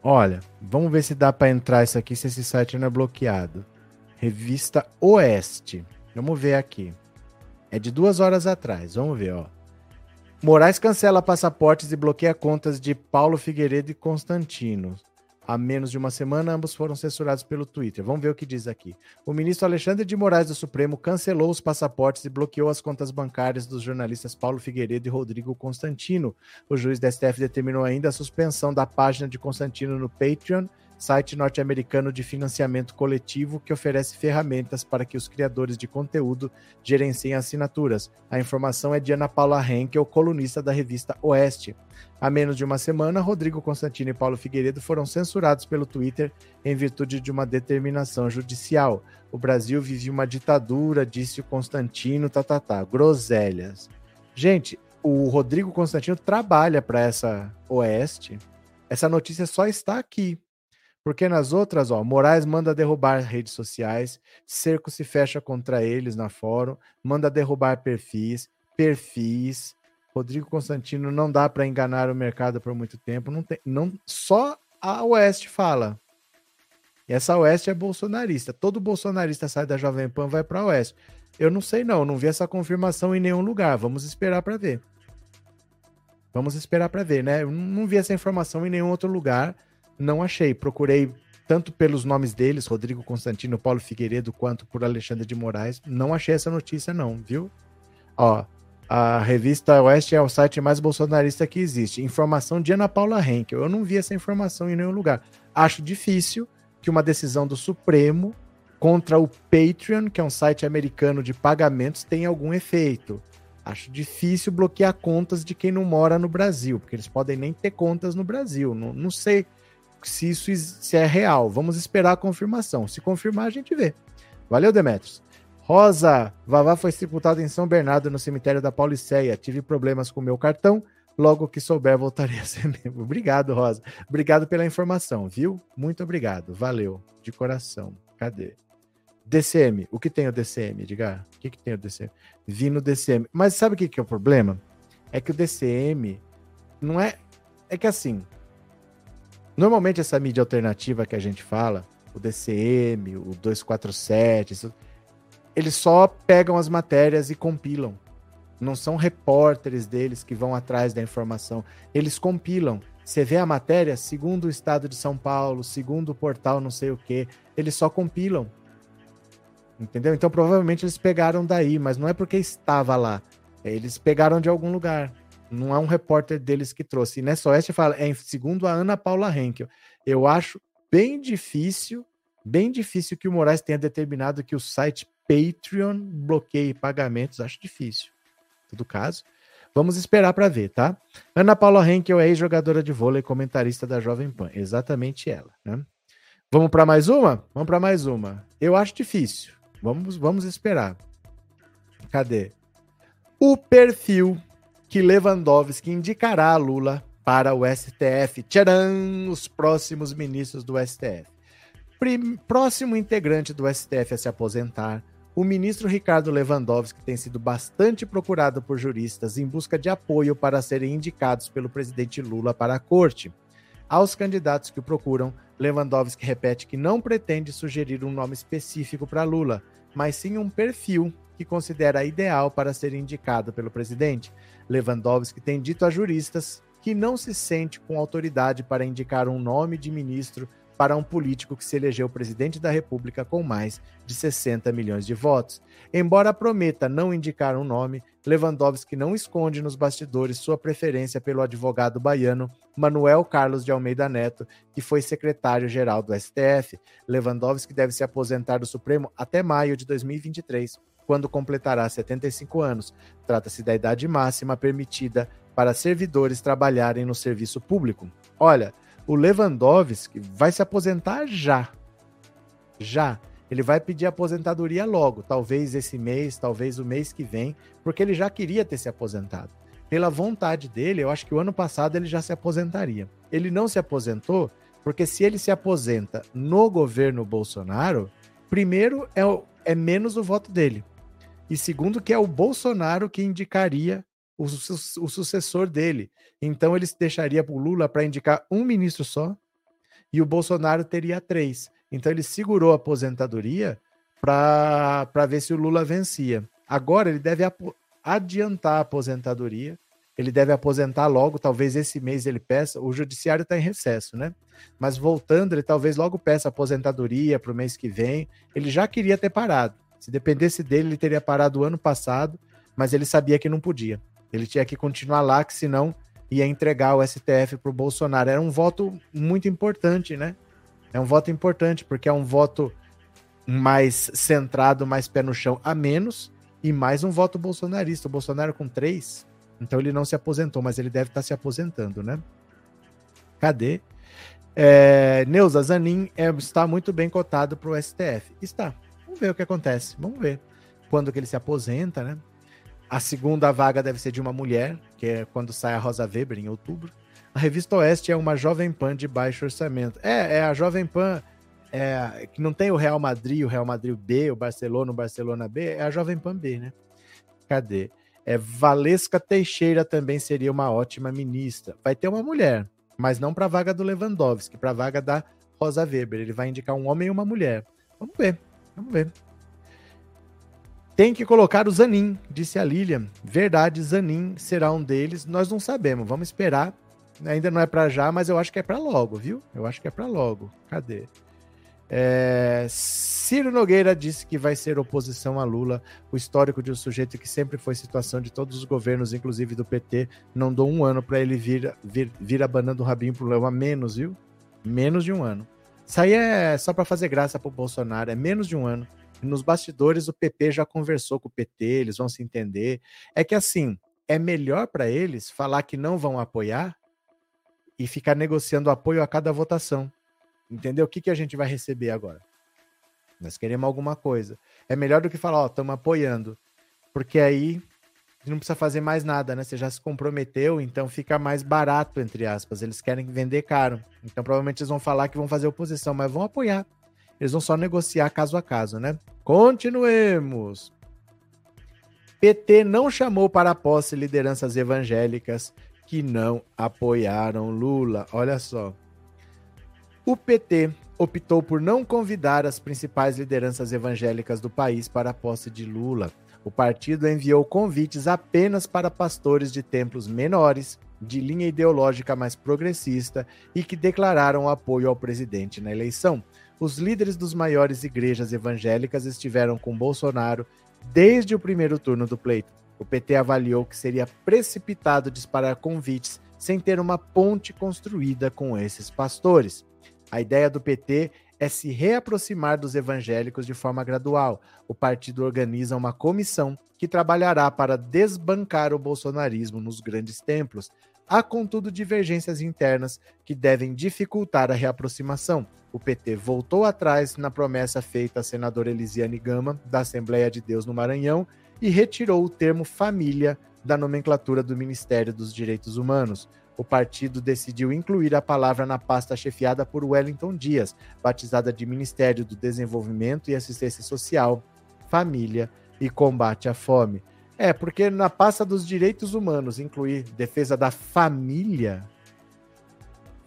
Olha, vamos ver se dá para entrar isso aqui, se esse site não é bloqueado. Revista Oeste. Vamos ver aqui. É de duas horas atrás. Vamos ver, ó. Moraes cancela passaportes e bloqueia contas de Paulo Figueiredo e Constantino. Há menos de uma semana, ambos foram censurados pelo Twitter. Vamos ver o que diz aqui. O ministro Alexandre de Moraes do Supremo cancelou os passaportes e bloqueou as contas bancárias dos jornalistas Paulo Figueiredo e Rodrigo Constantino. O juiz da STF determinou ainda a suspensão da página de Constantino no Patreon site norte-americano de financiamento coletivo que oferece ferramentas para que os criadores de conteúdo gerenciem assinaturas. A informação é de Ana Paula Henkel, colunista da revista Oeste. Há menos de uma semana, Rodrigo Constantino e Paulo Figueiredo foram censurados pelo Twitter em virtude de uma determinação judicial. O Brasil vive uma ditadura, disse o Constantino, tá, tá, tá. Groselhas. Gente, o Rodrigo Constantino trabalha para essa Oeste. Essa notícia só está aqui. Porque nas outras, ó, Moraes manda derrubar redes sociais, cerco se fecha contra eles na fórum, manda derrubar perfis, perfis. Rodrigo Constantino não dá para enganar o mercado por muito tempo, não tem, não só a Oeste fala. E essa Oeste é bolsonarista. Todo bolsonarista sai da Jovem Pan vai para a Oeste. Eu não sei não, não vi essa confirmação em nenhum lugar. Vamos esperar para ver. Vamos esperar para ver, né? Eu não vi essa informação em nenhum outro lugar não achei. Procurei tanto pelos nomes deles, Rodrigo Constantino, Paulo Figueiredo, quanto por Alexandre de Moraes. Não achei essa notícia, não, viu? Ó, a revista Oeste é o site mais bolsonarista que existe. Informação de Ana Paula Henkel. Eu não vi essa informação em nenhum lugar. Acho difícil que uma decisão do Supremo contra o Patreon, que é um site americano de pagamentos, tenha algum efeito. Acho difícil bloquear contas de quem não mora no Brasil, porque eles podem nem ter contas no Brasil. Não, não sei se isso se é real. Vamos esperar a confirmação. Se confirmar, a gente vê. Valeu, Demetrios. Rosa, Vavá foi sepultado em São Bernardo, no cemitério da Pauliceia. Tive problemas com meu cartão. Logo que souber, voltarei a ser (laughs) membro. Obrigado, Rosa. Obrigado pela informação, viu? Muito obrigado. Valeu. De coração. Cadê? DCM. O que tem o DCM, Edgar? O que, que tem o DCM? Vi no DCM. Mas sabe o que, que é o problema? É que o DCM não é. É que assim, Normalmente essa mídia alternativa que a gente fala, o DCM, o 247, isso, eles só pegam as matérias e compilam. Não são repórteres deles que vão atrás da informação. Eles compilam. Você vê a matéria, segundo o estado de São Paulo, segundo o portal não sei o que, eles só compilam. Entendeu? Então provavelmente eles pegaram daí, mas não é porque estava lá. Eles pegaram de algum lugar. Não é um repórter deles que trouxe. E nessa oeste fala, é segundo a Ana Paula Henkel. Eu acho bem difícil, bem difícil que o Moraes tenha determinado que o site Patreon bloqueie pagamentos. Acho difícil. Todo caso. Vamos esperar para ver, tá? Ana Paula Henkel é ex-jogadora de vôlei, comentarista da Jovem Pan. Exatamente ela, né? Vamos para mais uma? Vamos para mais uma. Eu acho difícil. Vamos, vamos esperar. Cadê? O perfil que Lewandowski indicará Lula para o STF. Tcharam! Os próximos ministros do STF. Prim próximo integrante do STF a se aposentar, o ministro Ricardo Lewandowski tem sido bastante procurado por juristas em busca de apoio para serem indicados pelo presidente Lula para a corte. Aos candidatos que o procuram, Lewandowski repete que não pretende sugerir um nome específico para Lula, mas sim um perfil que considera ideal para ser indicado pelo presidente. Lewandowski tem dito a juristas que não se sente com autoridade para indicar um nome de ministro para um político que se elegeu presidente da República com mais de 60 milhões de votos. Embora prometa não indicar um nome, Lewandowski não esconde nos bastidores sua preferência pelo advogado baiano Manuel Carlos de Almeida Neto, que foi secretário-geral do STF. Lewandowski deve se aposentar do Supremo até maio de 2023, quando completará 75 anos. Trata-se da idade máxima permitida para servidores trabalharem no serviço público. Olha, o Lewandowski vai se aposentar já. Já. Ele vai pedir aposentadoria logo, talvez esse mês, talvez o mês que vem, porque ele já queria ter se aposentado. Pela vontade dele, eu acho que o ano passado ele já se aposentaria. Ele não se aposentou porque se ele se aposenta no governo Bolsonaro, primeiro é, o, é menos o voto dele. E segundo, que é o Bolsonaro que indicaria o, o sucessor dele. Então ele deixaria para o Lula para indicar um ministro só e o Bolsonaro teria três. Então ele segurou a aposentadoria para ver se o Lula vencia. Agora ele deve adiantar a aposentadoria. Ele deve aposentar logo, talvez esse mês ele peça. O judiciário está em recesso, né? Mas voltando, ele talvez logo peça aposentadoria para o mês que vem. Ele já queria ter parado. Se dependesse dele, ele teria parado o ano passado, mas ele sabia que não podia. Ele tinha que continuar lá, que senão ia entregar o STF para o Bolsonaro. Era um voto muito importante, né? É um voto importante, porque é um voto mais centrado, mais pé no chão a menos, e mais um voto bolsonarista. O Bolsonaro com três, então ele não se aposentou, mas ele deve estar se aposentando, né? Cadê? É, Neuza Zanin é, está muito bem cotado para o STF. Está. Vamos ver o que acontece. Vamos ver quando que ele se aposenta, né? A segunda vaga deve ser de uma mulher, que é quando sai a Rosa Weber, em outubro. A revista Oeste é uma Jovem Pan de baixo orçamento. É, é a Jovem Pan é, que não tem o Real Madrid, o Real Madrid B, o Barcelona, o Barcelona B, é a Jovem Pan B, né? Cadê? É, Valesca Teixeira também seria uma ótima ministra. Vai ter uma mulher, mas não para a vaga do Lewandowski, para a vaga da Rosa Weber. Ele vai indicar um homem e uma mulher. Vamos ver, vamos ver. Tem que colocar o Zanin, disse a Lilian. Verdade, Zanin será um deles. Nós não sabemos, vamos esperar Ainda não é para já, mas eu acho que é para logo, viu? Eu acho que é para logo. Cadê? É... Ciro Nogueira disse que vai ser oposição a Lula. O histórico de um sujeito que sempre foi situação de todos os governos, inclusive do PT, não dou um ano para ele vir, vir, vir abanando o rabinho pro Léo a menos, viu? Menos de um ano. Isso aí é só para fazer graça pro Bolsonaro, é menos de um ano. Nos bastidores, o PP já conversou com o PT, eles vão se entender. É que assim, é melhor para eles falar que não vão apoiar e ficar negociando apoio a cada votação. Entendeu? O que, que a gente vai receber agora? Nós queremos alguma coisa. É melhor do que falar, ó, estamos apoiando. Porque aí não precisa fazer mais nada, né? Você já se comprometeu, então fica mais barato, entre aspas. Eles querem vender caro. Então provavelmente eles vão falar que vão fazer oposição, mas vão apoiar. Eles vão só negociar caso a caso, né? Continuemos. PT não chamou para a posse lideranças evangélicas que não apoiaram Lula. Olha só. O PT optou por não convidar as principais lideranças evangélicas do país para a posse de Lula. O partido enviou convites apenas para pastores de templos menores, de linha ideológica mais progressista e que declararam apoio ao presidente na eleição. Os líderes dos maiores igrejas evangélicas estiveram com Bolsonaro desde o primeiro turno do pleito. O PT avaliou que seria precipitado disparar convites sem ter uma ponte construída com esses pastores. A ideia do PT é se reaproximar dos evangélicos de forma gradual. O partido organiza uma comissão que trabalhará para desbancar o bolsonarismo nos grandes templos. Há, contudo, divergências internas que devem dificultar a reaproximação. O PT voltou atrás na promessa feita à senadora Elisiane Gama, da Assembleia de Deus no Maranhão, e retirou o termo família da nomenclatura do Ministério dos Direitos Humanos. O partido decidiu incluir a palavra na pasta chefiada por Wellington Dias, batizada de Ministério do Desenvolvimento e Assistência Social, Família e Combate à Fome. É, porque na pasta dos direitos humanos incluir defesa da família,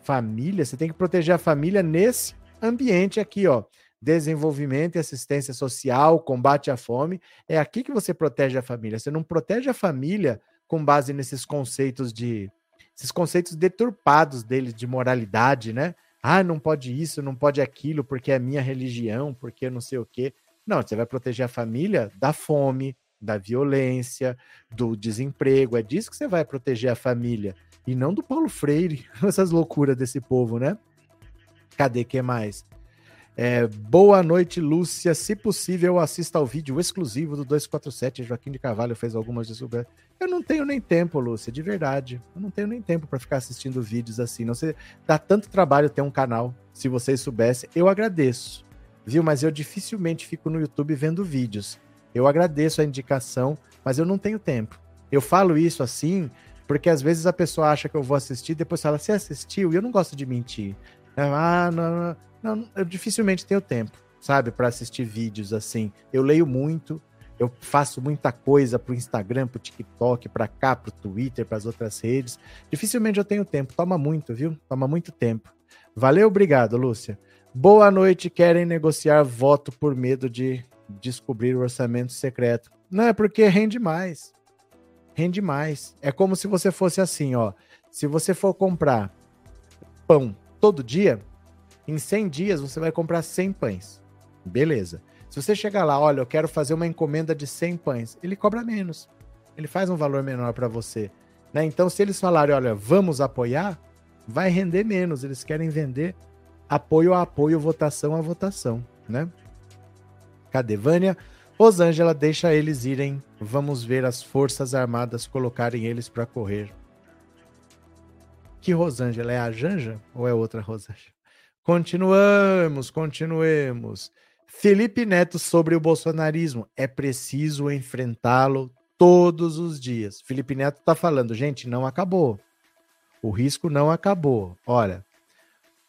família, você tem que proteger a família nesse ambiente aqui, ó desenvolvimento e assistência social, combate à fome. É aqui que você protege a família. Você não protege a família com base nesses conceitos de esses conceitos deturpados dele de moralidade, né? Ah, não pode isso, não pode aquilo, porque é minha religião, porque não sei o quê. Não, você vai proteger a família da fome, da violência, do desemprego. É disso que você vai proteger a família. E não do Paulo Freire, (laughs) essas loucuras desse povo, né? Cadê que mais? É, boa noite, Lúcia. Se possível, assista ao vídeo exclusivo do 247. Joaquim de Carvalho fez algumas de. Eu não tenho nem tempo, Lúcia, de verdade. Eu não tenho nem tempo para ficar assistindo vídeos assim. Não sei, dá tanto trabalho ter um canal. Se vocês soubessem, eu agradeço, viu? Mas eu dificilmente fico no YouTube vendo vídeos. Eu agradeço a indicação, mas eu não tenho tempo. Eu falo isso assim porque às vezes a pessoa acha que eu vou assistir, depois fala, você assistiu? E eu não gosto de mentir. Ah, não, não, não eu dificilmente tenho tempo, sabe, para assistir vídeos assim. Eu leio muito, eu faço muita coisa pro Instagram, pro TikTok, para cá, pro Twitter, para as outras redes. Dificilmente eu tenho tempo. Toma muito, viu? Toma muito tempo. Valeu, obrigado, Lúcia. Boa noite. Querem negociar voto por medo de descobrir o orçamento secreto? Não é porque rende mais. Rende mais. É como se você fosse assim, ó. Se você for comprar pão todo dia, em 100 dias você vai comprar 100 pães. Beleza. Se você chegar lá, olha, eu quero fazer uma encomenda de 100 pães, ele cobra menos. Ele faz um valor menor para você. Né? Então, se eles falarem, olha, vamos apoiar, vai render menos. Eles querem vender apoio a apoio, votação a votação, né? Cadê Vânia? Rosângela deixa eles irem. Vamos ver as forças armadas colocarem eles para correr. Que Rosângela? É a Janja ou é outra Rosângela? Continuamos, continuemos. Felipe Neto sobre o bolsonarismo. É preciso enfrentá-lo todos os dias. Felipe Neto está falando, gente, não acabou. O risco não acabou. Olha,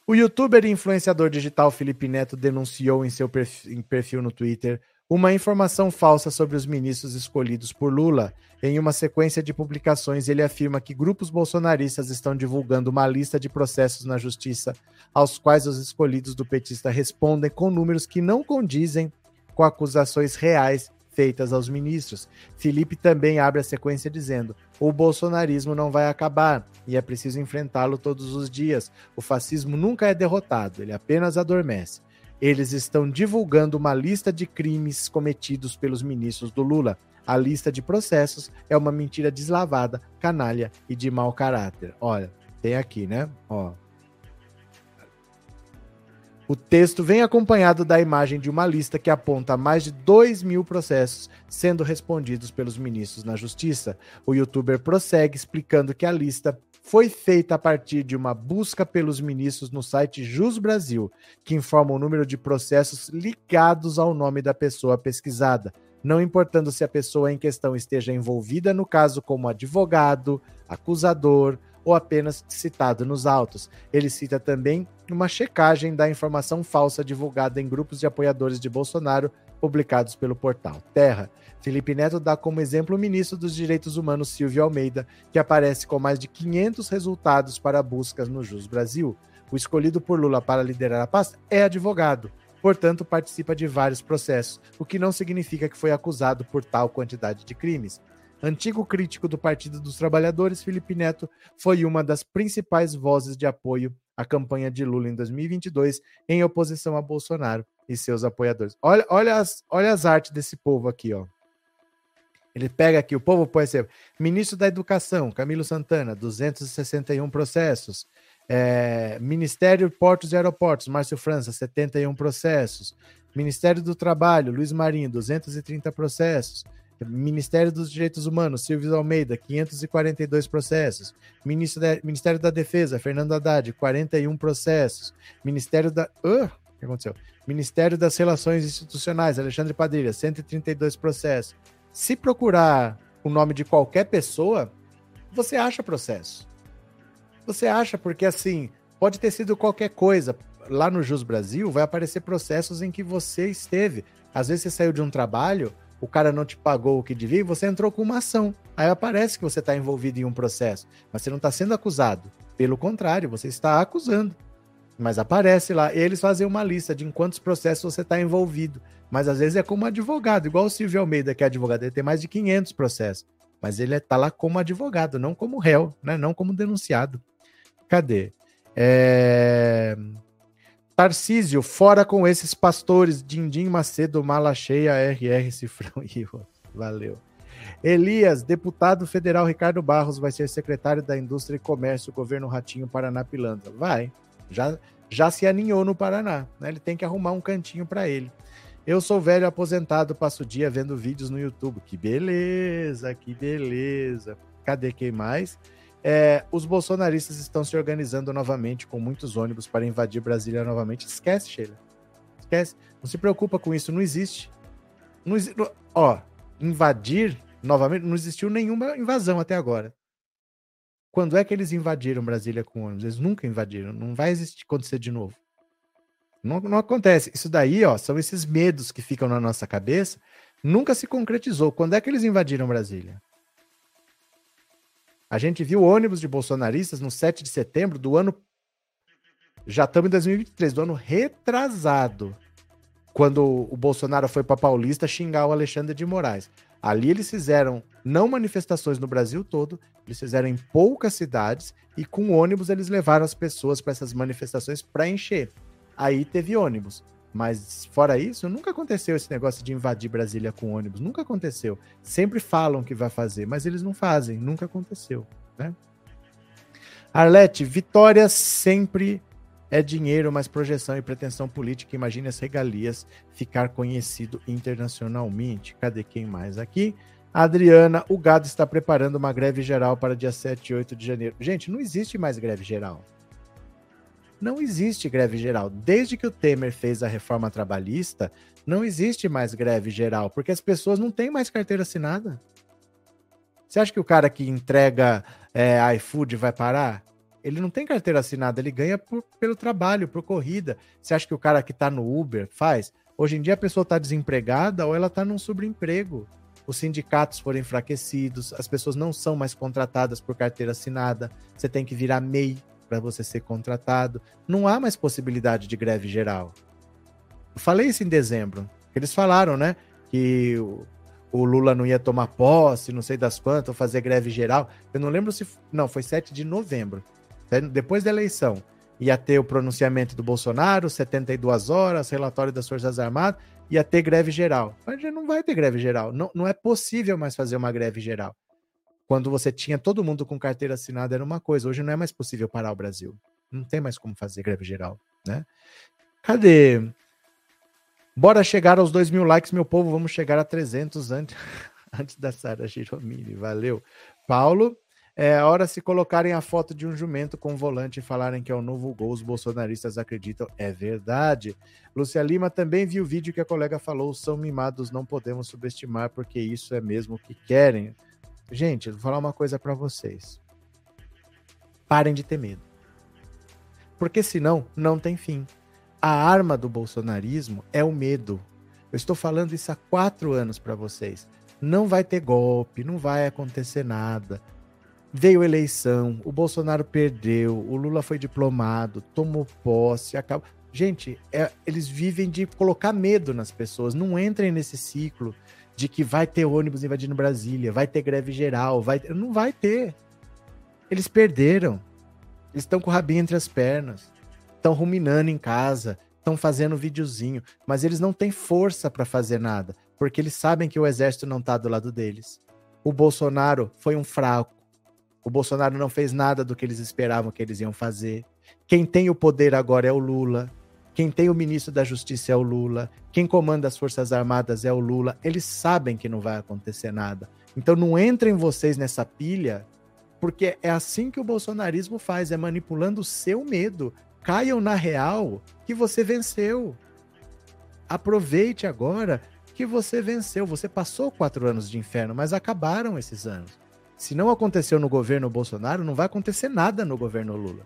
o youtuber e influenciador digital Felipe Neto denunciou em seu perfil, no Twitter uma informação falsa sobre os ministros escolhidos por Lula. Em uma sequência de publicações, ele afirma que grupos bolsonaristas estão divulgando uma lista de processos na justiça, aos quais os escolhidos do petista respondem com números que não condizem com acusações reais feitas aos ministros. Felipe também abre a sequência dizendo: o bolsonarismo não vai acabar e é preciso enfrentá-lo todos os dias. O fascismo nunca é derrotado, ele apenas adormece. Eles estão divulgando uma lista de crimes cometidos pelos ministros do Lula. A lista de processos é uma mentira deslavada, canalha e de mau caráter. Olha, tem aqui, né? Ó. O texto vem acompanhado da imagem de uma lista que aponta mais de 2 mil processos sendo respondidos pelos ministros na Justiça. O youtuber prossegue explicando que a lista foi feita a partir de uma busca pelos ministros no site Jus Brasil, que informa o número de processos ligados ao nome da pessoa pesquisada, não importando se a pessoa em questão esteja envolvida no caso como advogado, acusador ou apenas citado nos autos. Ele cita também uma checagem da informação falsa divulgada em grupos de apoiadores de Bolsonaro publicados pelo portal Terra. Felipe Neto dá como exemplo o ministro dos Direitos Humanos, Silvio Almeida, que aparece com mais de 500 resultados para buscas no Jus Brasil. O escolhido por Lula para liderar a pasta é advogado, portanto, participa de vários processos, o que não significa que foi acusado por tal quantidade de crimes. Antigo crítico do Partido dos Trabalhadores, Felipe Neto foi uma das principais vozes de apoio à campanha de Lula em 2022, em oposição a Bolsonaro e seus apoiadores. Olha, olha, as, olha as artes desse povo aqui, ó. Ele pega aqui, o povo pode ser ministro da Educação, Camilo Santana, 261 processos. É, Ministério Portos e Aeroportos, Márcio França, 71 processos. Ministério do Trabalho, Luiz Marinho, 230 processos. Ministério dos Direitos Humanos, Silvio Almeida, 542 processos. Da, Ministério da Defesa, Fernando Haddad, 41 processos. Ministério da. Uh, o que aconteceu? Ministério das Relações Institucionais, Alexandre Padilha, 132 processos. Se procurar o nome de qualquer pessoa, você acha processo. Você acha, porque assim, pode ter sido qualquer coisa. Lá no Jus Brasil vai aparecer processos em que você esteve. Às vezes você saiu de um trabalho, o cara não te pagou o que devia e você entrou com uma ação. Aí aparece que você está envolvido em um processo, mas você não está sendo acusado. Pelo contrário, você está acusando. Mas aparece lá, eles fazem uma lista de em quantos processos você está envolvido. Mas às vezes é como advogado, igual o Silvio Almeida, que é advogado, ele tem mais de 500 processos. Mas ele está lá como advogado, não como réu, né? não como denunciado. Cadê? É... Tarcísio, fora com esses pastores, Dindim Macedo, Mala Cheia, RR Cifrão e Valeu. Elias, deputado federal Ricardo Barros vai ser secretário da Indústria e Comércio, governo Ratinho Paraná Pilantra. Vai. Já, já se aninhou no Paraná. Né? Ele tem que arrumar um cantinho para ele. Eu sou velho aposentado, passo o dia vendo vídeos no YouTube. Que beleza, que beleza. Cadê quem mais? É, os bolsonaristas estão se organizando novamente com muitos ônibus para invadir Brasília novamente. Esquece, Sheila. Esquece. Não se preocupa com isso, não existe. Não, ó, invadir novamente, não existiu nenhuma invasão até agora. Quando é que eles invadiram Brasília com ônibus? Eles nunca invadiram. Não vai existir, acontecer de novo. Não, não acontece. Isso daí, ó, são esses medos que ficam na nossa cabeça. Nunca se concretizou. Quando é que eles invadiram Brasília? A gente viu ônibus de bolsonaristas no 7 de setembro do ano. Já estamos em 2023, do ano retrasado. Quando o Bolsonaro foi para Paulista xingar o Alexandre de Moraes. Ali eles fizeram não manifestações no Brasil todo, eles fizeram em poucas cidades e com ônibus eles levaram as pessoas para essas manifestações para encher aí teve ônibus. Mas fora isso, nunca aconteceu esse negócio de invadir Brasília com ônibus. Nunca aconteceu. Sempre falam que vai fazer, mas eles não fazem. Nunca aconteceu. Né? Arlete, vitória sempre é dinheiro, mas projeção e pretensão política. Imagine as regalias ficar conhecido internacionalmente. Cadê quem mais aqui? Adriana, o gado está preparando uma greve geral para dia 7 e 8 de janeiro. Gente, não existe mais greve geral. Não existe greve geral. Desde que o Temer fez a reforma trabalhista, não existe mais greve geral, porque as pessoas não têm mais carteira assinada. Você acha que o cara que entrega é, iFood vai parar? Ele não tem carteira assinada, ele ganha por, pelo trabalho, por corrida. Você acha que o cara que está no Uber faz? Hoje em dia a pessoa está desempregada ou ela está num subemprego. Os sindicatos foram enfraquecidos, as pessoas não são mais contratadas por carteira assinada. Você tem que virar MEI, para você ser contratado. Não há mais possibilidade de greve geral. Eu falei isso em dezembro. Eles falaram, né? Que o, o Lula não ia tomar posse, não sei das quantas, fazer greve geral. Eu não lembro se. Não, foi 7 de novembro. Depois da eleição. Ia ter o pronunciamento do Bolsonaro, 72 horas, relatório das Forças Armadas, ia ter greve geral. Mas não vai ter greve geral. Não, não é possível mais fazer uma greve geral quando você tinha todo mundo com carteira assinada era uma coisa, hoje não é mais possível parar o Brasil. Não tem mais como fazer greve geral, né? Cadê? Bora chegar aos 2 mil likes, meu povo, vamos chegar a 300 antes, (laughs) antes da Sara Giromini, valeu. Paulo, é hora se colocarem a foto de um jumento com volante e falarem que é o novo gol, os bolsonaristas acreditam, é verdade. Lúcia Lima também viu o vídeo que a colega falou, são mimados, não podemos subestimar, porque isso é mesmo o que querem. Gente, vou falar uma coisa para vocês. Parem de ter medo. Porque senão não tem fim. A arma do bolsonarismo é o medo. Eu estou falando isso há quatro anos para vocês. Não vai ter golpe, não vai acontecer nada. Veio eleição, o Bolsonaro perdeu, o Lula foi diplomado, tomou posse, acabou. Gente, é, eles vivem de colocar medo nas pessoas. Não entrem nesse ciclo de que vai ter ônibus invadindo Brasília, vai ter greve geral, vai não vai ter. Eles perderam. Eles estão com o rabinho entre as pernas, estão ruminando em casa, estão fazendo videozinho, mas eles não têm força para fazer nada, porque eles sabem que o exército não está do lado deles. O Bolsonaro foi um fraco. O Bolsonaro não fez nada do que eles esperavam que eles iam fazer. Quem tem o poder agora é o Lula. Quem tem o ministro da Justiça é o Lula. Quem comanda as Forças Armadas é o Lula. Eles sabem que não vai acontecer nada. Então não entrem vocês nessa pilha, porque é assim que o bolsonarismo faz, é manipulando o seu medo. Caiam na real que você venceu. Aproveite agora que você venceu. Você passou quatro anos de inferno, mas acabaram esses anos. Se não aconteceu no governo Bolsonaro, não vai acontecer nada no governo Lula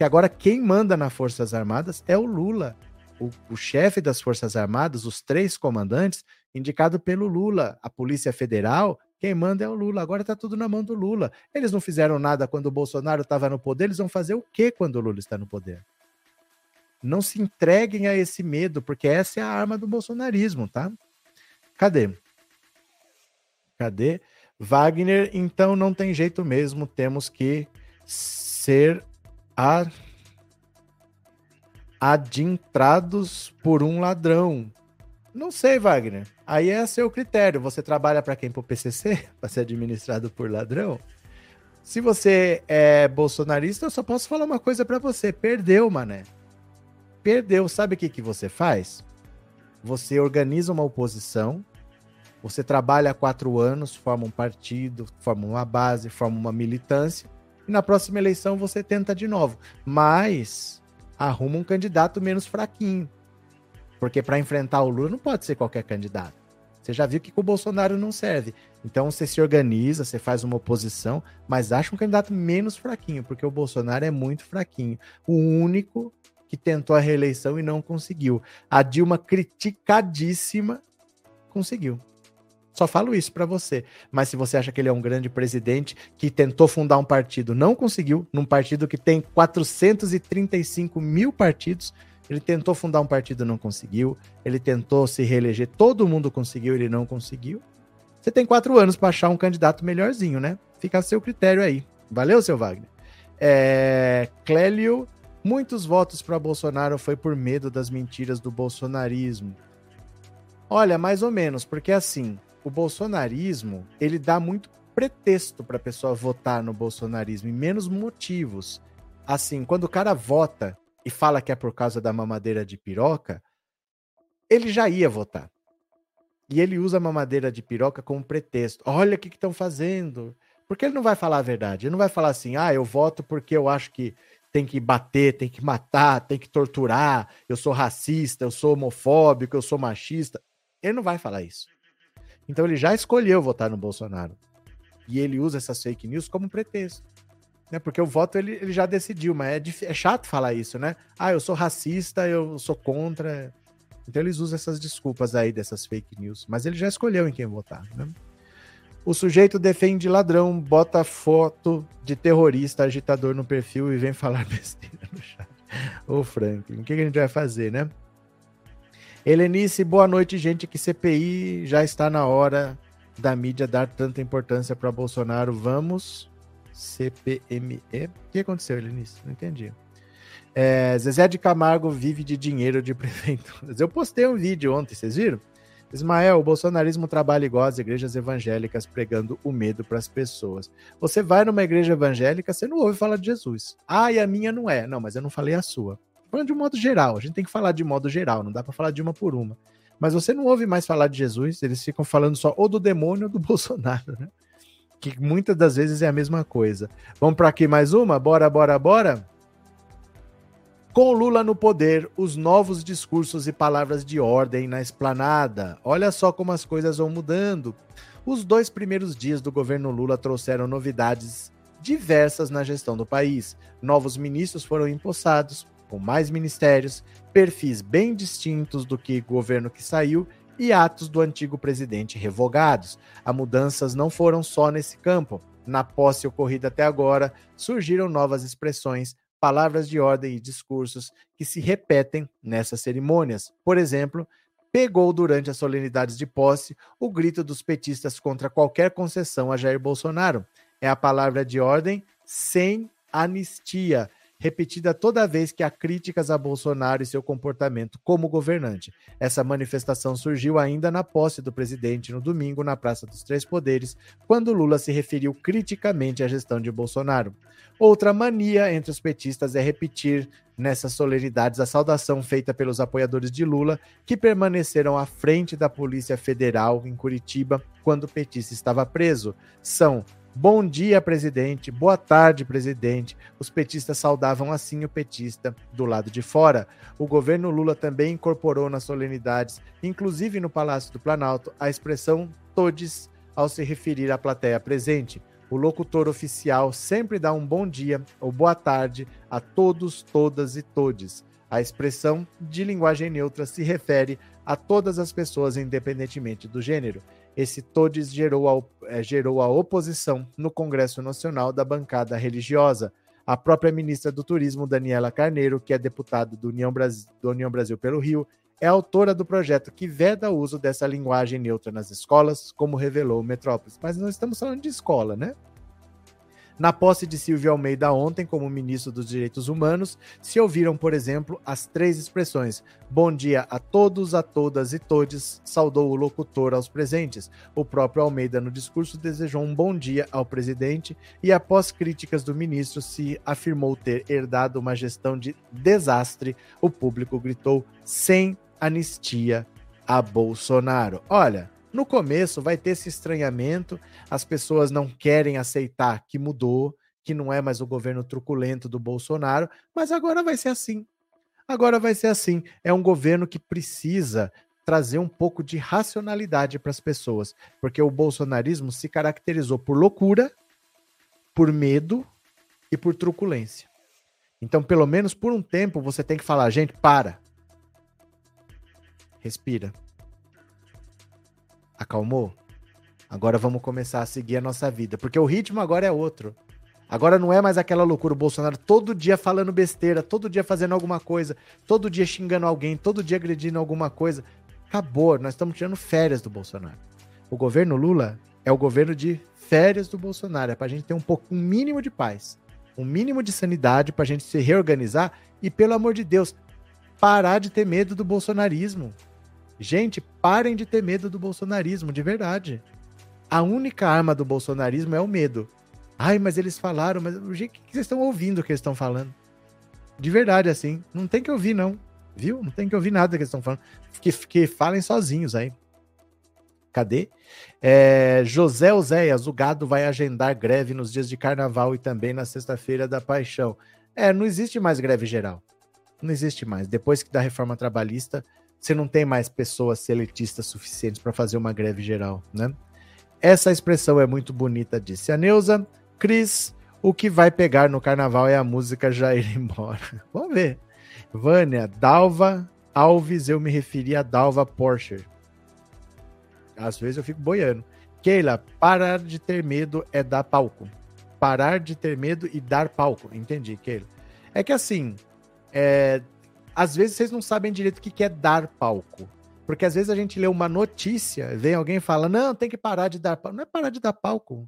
que agora quem manda nas Forças Armadas é o Lula. O, o chefe das Forças Armadas, os três comandantes, indicado pelo Lula. A Polícia Federal, quem manda é o Lula. Agora está tudo na mão do Lula. Eles não fizeram nada quando o Bolsonaro estava no poder, eles vão fazer o quê quando o Lula está no poder? Não se entreguem a esse medo, porque essa é a arma do bolsonarismo, tá? Cadê? Cadê? Wagner, então não tem jeito mesmo, temos que ser a adintrados por um ladrão. Não sei, Wagner. Aí é seu critério. Você trabalha para quem? Para o PCC? Para ser administrado por ladrão? Se você é bolsonarista, eu só posso falar uma coisa para você. Perdeu, mané. Perdeu. Sabe o que, que você faz? Você organiza uma oposição, você trabalha quatro anos, forma um partido, forma uma base, forma uma militância, e na próxima eleição você tenta de novo. Mas arruma um candidato menos fraquinho porque para enfrentar o Lula não pode ser qualquer candidato. Você já viu que com o Bolsonaro não serve. Então você se organiza, você faz uma oposição, mas acha um candidato menos fraquinho, porque o Bolsonaro é muito fraquinho. O único que tentou a reeleição e não conseguiu. A Dilma, criticadíssima, conseguiu. Só falo isso para você. Mas se você acha que ele é um grande presidente que tentou fundar um partido, não conseguiu, num partido que tem 435 mil partidos, ele tentou fundar um partido, não conseguiu. Ele tentou se reeleger, todo mundo conseguiu, ele não conseguiu. Você tem quatro anos para achar um candidato melhorzinho, né? Fica a seu critério aí. Valeu, seu Wagner. É, Clélio, muitos votos para Bolsonaro foi por medo das mentiras do bolsonarismo. Olha, mais ou menos, porque assim, o bolsonarismo, ele dá muito pretexto para a pessoa votar no bolsonarismo e menos motivos. Assim, quando o cara vota e fala que é por causa da mamadeira de piroca, ele já ia votar. E ele usa a mamadeira de piroca como pretexto. Olha o que estão fazendo. Porque ele não vai falar a verdade. Ele não vai falar assim, ah, eu voto porque eu acho que tem que bater, tem que matar, tem que torturar, eu sou racista, eu sou homofóbico, eu sou machista. Ele não vai falar isso. Então ele já escolheu votar no Bolsonaro. E ele usa essas fake news como pretexto né? Porque o voto ele, ele já decidiu, mas é, é chato falar isso, né? Ah, eu sou racista, eu sou contra. Então eles usam essas desculpas aí dessas fake news, mas ele já escolheu em quem votar, né? O sujeito defende ladrão, bota foto de terrorista, agitador no perfil e vem falar (laughs) besteira no chat. Ô, Franklin, o que a gente vai fazer, né? Helenice, boa noite, gente. Que CPI já está na hora da mídia dar tanta importância para Bolsonaro. Vamos CPME. O que aconteceu, Elenice? Não entendi. É, Zezé de Camargo vive de dinheiro de (laughs) prefeituras. Eu postei um vídeo ontem, vocês viram? Ismael, o bolsonarismo trabalha igual as igrejas evangélicas, pregando o medo para as pessoas. Você vai numa igreja evangélica, você não ouve falar de Jesus. Ah, e a minha não é. Não, mas eu não falei a sua. Falando de um modo geral, a gente tem que falar de modo geral, não dá para falar de uma por uma. Mas você não ouve mais falar de Jesus, eles ficam falando só ou do demônio ou do (laughs) Bolsonaro, né? que muitas das vezes é a mesma coisa. Vamos para aqui mais uma? Bora, bora, bora? Com Lula no poder, os novos discursos e palavras de ordem na esplanada. Olha só como as coisas vão mudando. Os dois primeiros dias do governo Lula trouxeram novidades diversas na gestão do país. Novos ministros foram empossados, com mais ministérios, perfis bem distintos do que governo que saiu e atos do antigo presidente revogados. As mudanças não foram só nesse campo. Na posse ocorrida até agora, surgiram novas expressões, palavras de ordem e discursos que se repetem nessas cerimônias. Por exemplo, pegou durante as solenidades de posse o grito dos petistas contra qualquer concessão a Jair Bolsonaro. É a palavra de ordem sem anistia repetida toda vez que há críticas a Bolsonaro e seu comportamento como governante. Essa manifestação surgiu ainda na posse do presidente no domingo na Praça dos Três Poderes, quando Lula se referiu criticamente à gestão de Bolsonaro. Outra mania entre os petistas é repetir nessas solenidades a saudação feita pelos apoiadores de Lula, que permaneceram à frente da Polícia Federal em Curitiba quando o petista estava preso. São Bom dia, presidente. Boa tarde, presidente. Os petistas saudavam assim o petista do lado de fora. O governo Lula também incorporou nas solenidades, inclusive no Palácio do Planalto, a expressão todes ao se referir à plateia presente. O locutor oficial sempre dá um bom dia ou boa tarde a todos, todas e todes. A expressão de linguagem neutra se refere a todas as pessoas, independentemente do gênero. Esse todes gerou é, gerou a oposição no Congresso Nacional da bancada religiosa. A própria ministra do Turismo, Daniela Carneiro, que é deputada do União, Brasil, do União Brasil pelo Rio, é autora do projeto que veda o uso dessa linguagem neutra nas escolas, como revelou o Metrópolis. Mas não estamos falando de escola, né? Na posse de Silvio Almeida ontem, como ministro dos Direitos Humanos, se ouviram, por exemplo, as três expressões: Bom dia a todos, a todas e todes, saudou o locutor aos presentes. O próprio Almeida, no discurso, desejou um bom dia ao presidente e, após críticas do ministro, se afirmou ter herdado uma gestão de desastre. O público gritou sem anistia a Bolsonaro. Olha. No começo vai ter esse estranhamento, as pessoas não querem aceitar que mudou, que não é mais o governo truculento do Bolsonaro, mas agora vai ser assim. Agora vai ser assim. É um governo que precisa trazer um pouco de racionalidade para as pessoas, porque o bolsonarismo se caracterizou por loucura, por medo e por truculência. Então, pelo menos por um tempo, você tem que falar, gente, para. Respira acalmou? Agora vamos começar a seguir a nossa vida, porque o ritmo agora é outro. Agora não é mais aquela loucura, o Bolsonaro todo dia falando besteira, todo dia fazendo alguma coisa, todo dia xingando alguém, todo dia agredindo alguma coisa. Acabou, nós estamos tirando férias do Bolsonaro. O governo Lula é o governo de férias do Bolsonaro, é para a gente ter um pouco, um mínimo de paz, um mínimo de sanidade para a gente se reorganizar e, pelo amor de Deus, parar de ter medo do bolsonarismo. Gente, parem de ter medo do bolsonarismo, de verdade. A única arma do bolsonarismo é o medo. Ai, mas eles falaram, mas o que vocês estão ouvindo que eles estão falando? De verdade, assim. Não tem que ouvir, não. Viu? Não tem que ouvir nada que eles estão falando. Que, que falem sozinhos aí. Cadê? É, José Oséias, o gado vai agendar greve nos dias de carnaval e também na sexta-feira da paixão. É, não existe mais greve geral. Não existe mais. Depois que da reforma trabalhista, você não tem mais pessoas seletistas suficientes para fazer uma greve geral, né? Essa expressão é muito bonita, disse a Neuza. Cris, o que vai pegar no carnaval é a música já (laughs) ir embora. Vamos ver. Vânia, Dalva Alves, eu me referi a Dalva Porsche. Às vezes eu fico boiando. Keila, parar de ter medo é dar palco. Parar de ter medo e dar palco. Entendi, Keila. É que assim, é, às vezes vocês não sabem direito o que é dar palco. Porque às vezes a gente lê uma notícia, vem alguém e fala, não, tem que parar de dar palco. Não é parar de dar palco.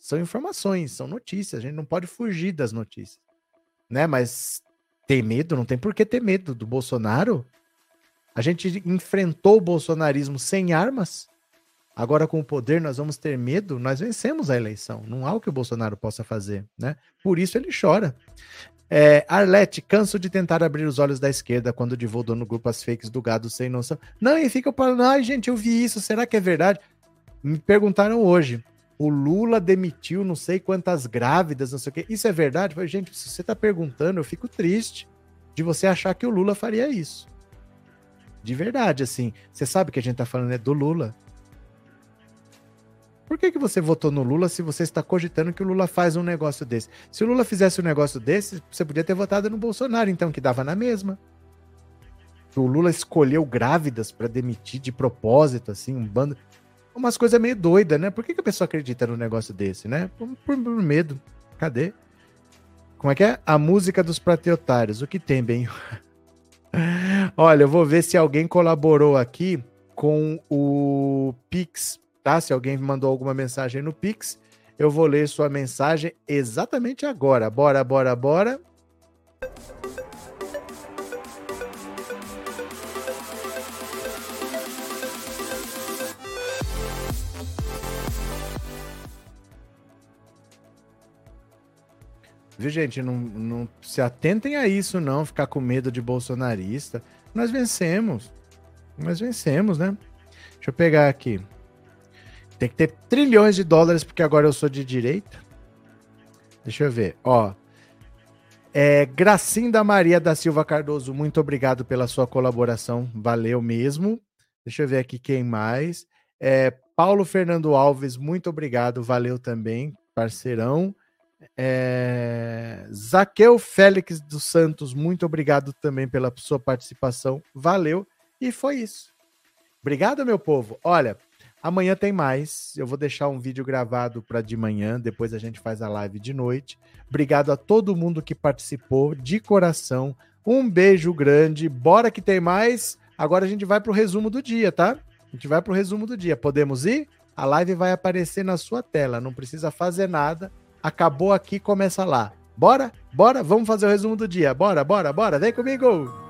São informações, são notícias. A gente não pode fugir das notícias. Né? Mas ter medo, não tem por que ter medo do Bolsonaro. A gente enfrentou o bolsonarismo sem armas. Agora, com o poder, nós vamos ter medo, nós vencemos a eleição. Não há o que o Bolsonaro possa fazer, né? Por isso ele chora. É, Arlete, canso de tentar abrir os olhos da esquerda quando divulgou no grupo as fakes do gado sem noção. Não, e fica falando, ai gente, eu vi isso, será que é verdade? Me perguntaram hoje, o Lula demitiu não sei quantas grávidas, não sei o quê. Isso é verdade? falei, gente, se você tá perguntando, eu fico triste de você achar que o Lula faria isso. De verdade, assim. Você sabe que a gente tá falando é do Lula. Por que, que você votou no Lula se você está cogitando que o Lula faz um negócio desse? Se o Lula fizesse um negócio desse, você podia ter votado no Bolsonaro, então, que dava na mesma. O Lula escolheu grávidas para demitir de propósito, assim, um bando. Umas coisas meio doidas, né? Por que, que a pessoa acredita num negócio desse, né? Por, por, por medo. Cadê? Como é que é? A música dos prateotários. O que tem, bem? (laughs) Olha, eu vou ver se alguém colaborou aqui com o Pix tá? Se alguém mandou alguma mensagem no Pix, eu vou ler sua mensagem exatamente agora. Bora, bora, bora. Viu, gente? Não, não se atentem a isso, não. Ficar com medo de bolsonarista. Nós vencemos. Nós vencemos, né? Deixa eu pegar aqui. Tem que ter trilhões de dólares, porque agora eu sou de direita. Deixa eu ver. Ó. É, Gracinda Maria da Silva Cardoso, muito obrigado pela sua colaboração. Valeu mesmo. Deixa eu ver aqui quem mais. É, Paulo Fernando Alves, muito obrigado. Valeu também, parceirão. É, Zaqueu Félix dos Santos, muito obrigado também pela sua participação. Valeu. E foi isso. Obrigado, meu povo. Olha, Amanhã tem mais. Eu vou deixar um vídeo gravado para de manhã, depois a gente faz a live de noite. Obrigado a todo mundo que participou de coração. Um beijo grande. Bora que tem mais. Agora a gente vai para o resumo do dia, tá? A gente vai para o resumo do dia. Podemos ir? A live vai aparecer na sua tela. Não precisa fazer nada. acabou aqui, começa lá. Bora? Bora? Vamos fazer o resumo do dia. Bora, bora, bora. Vem comigo!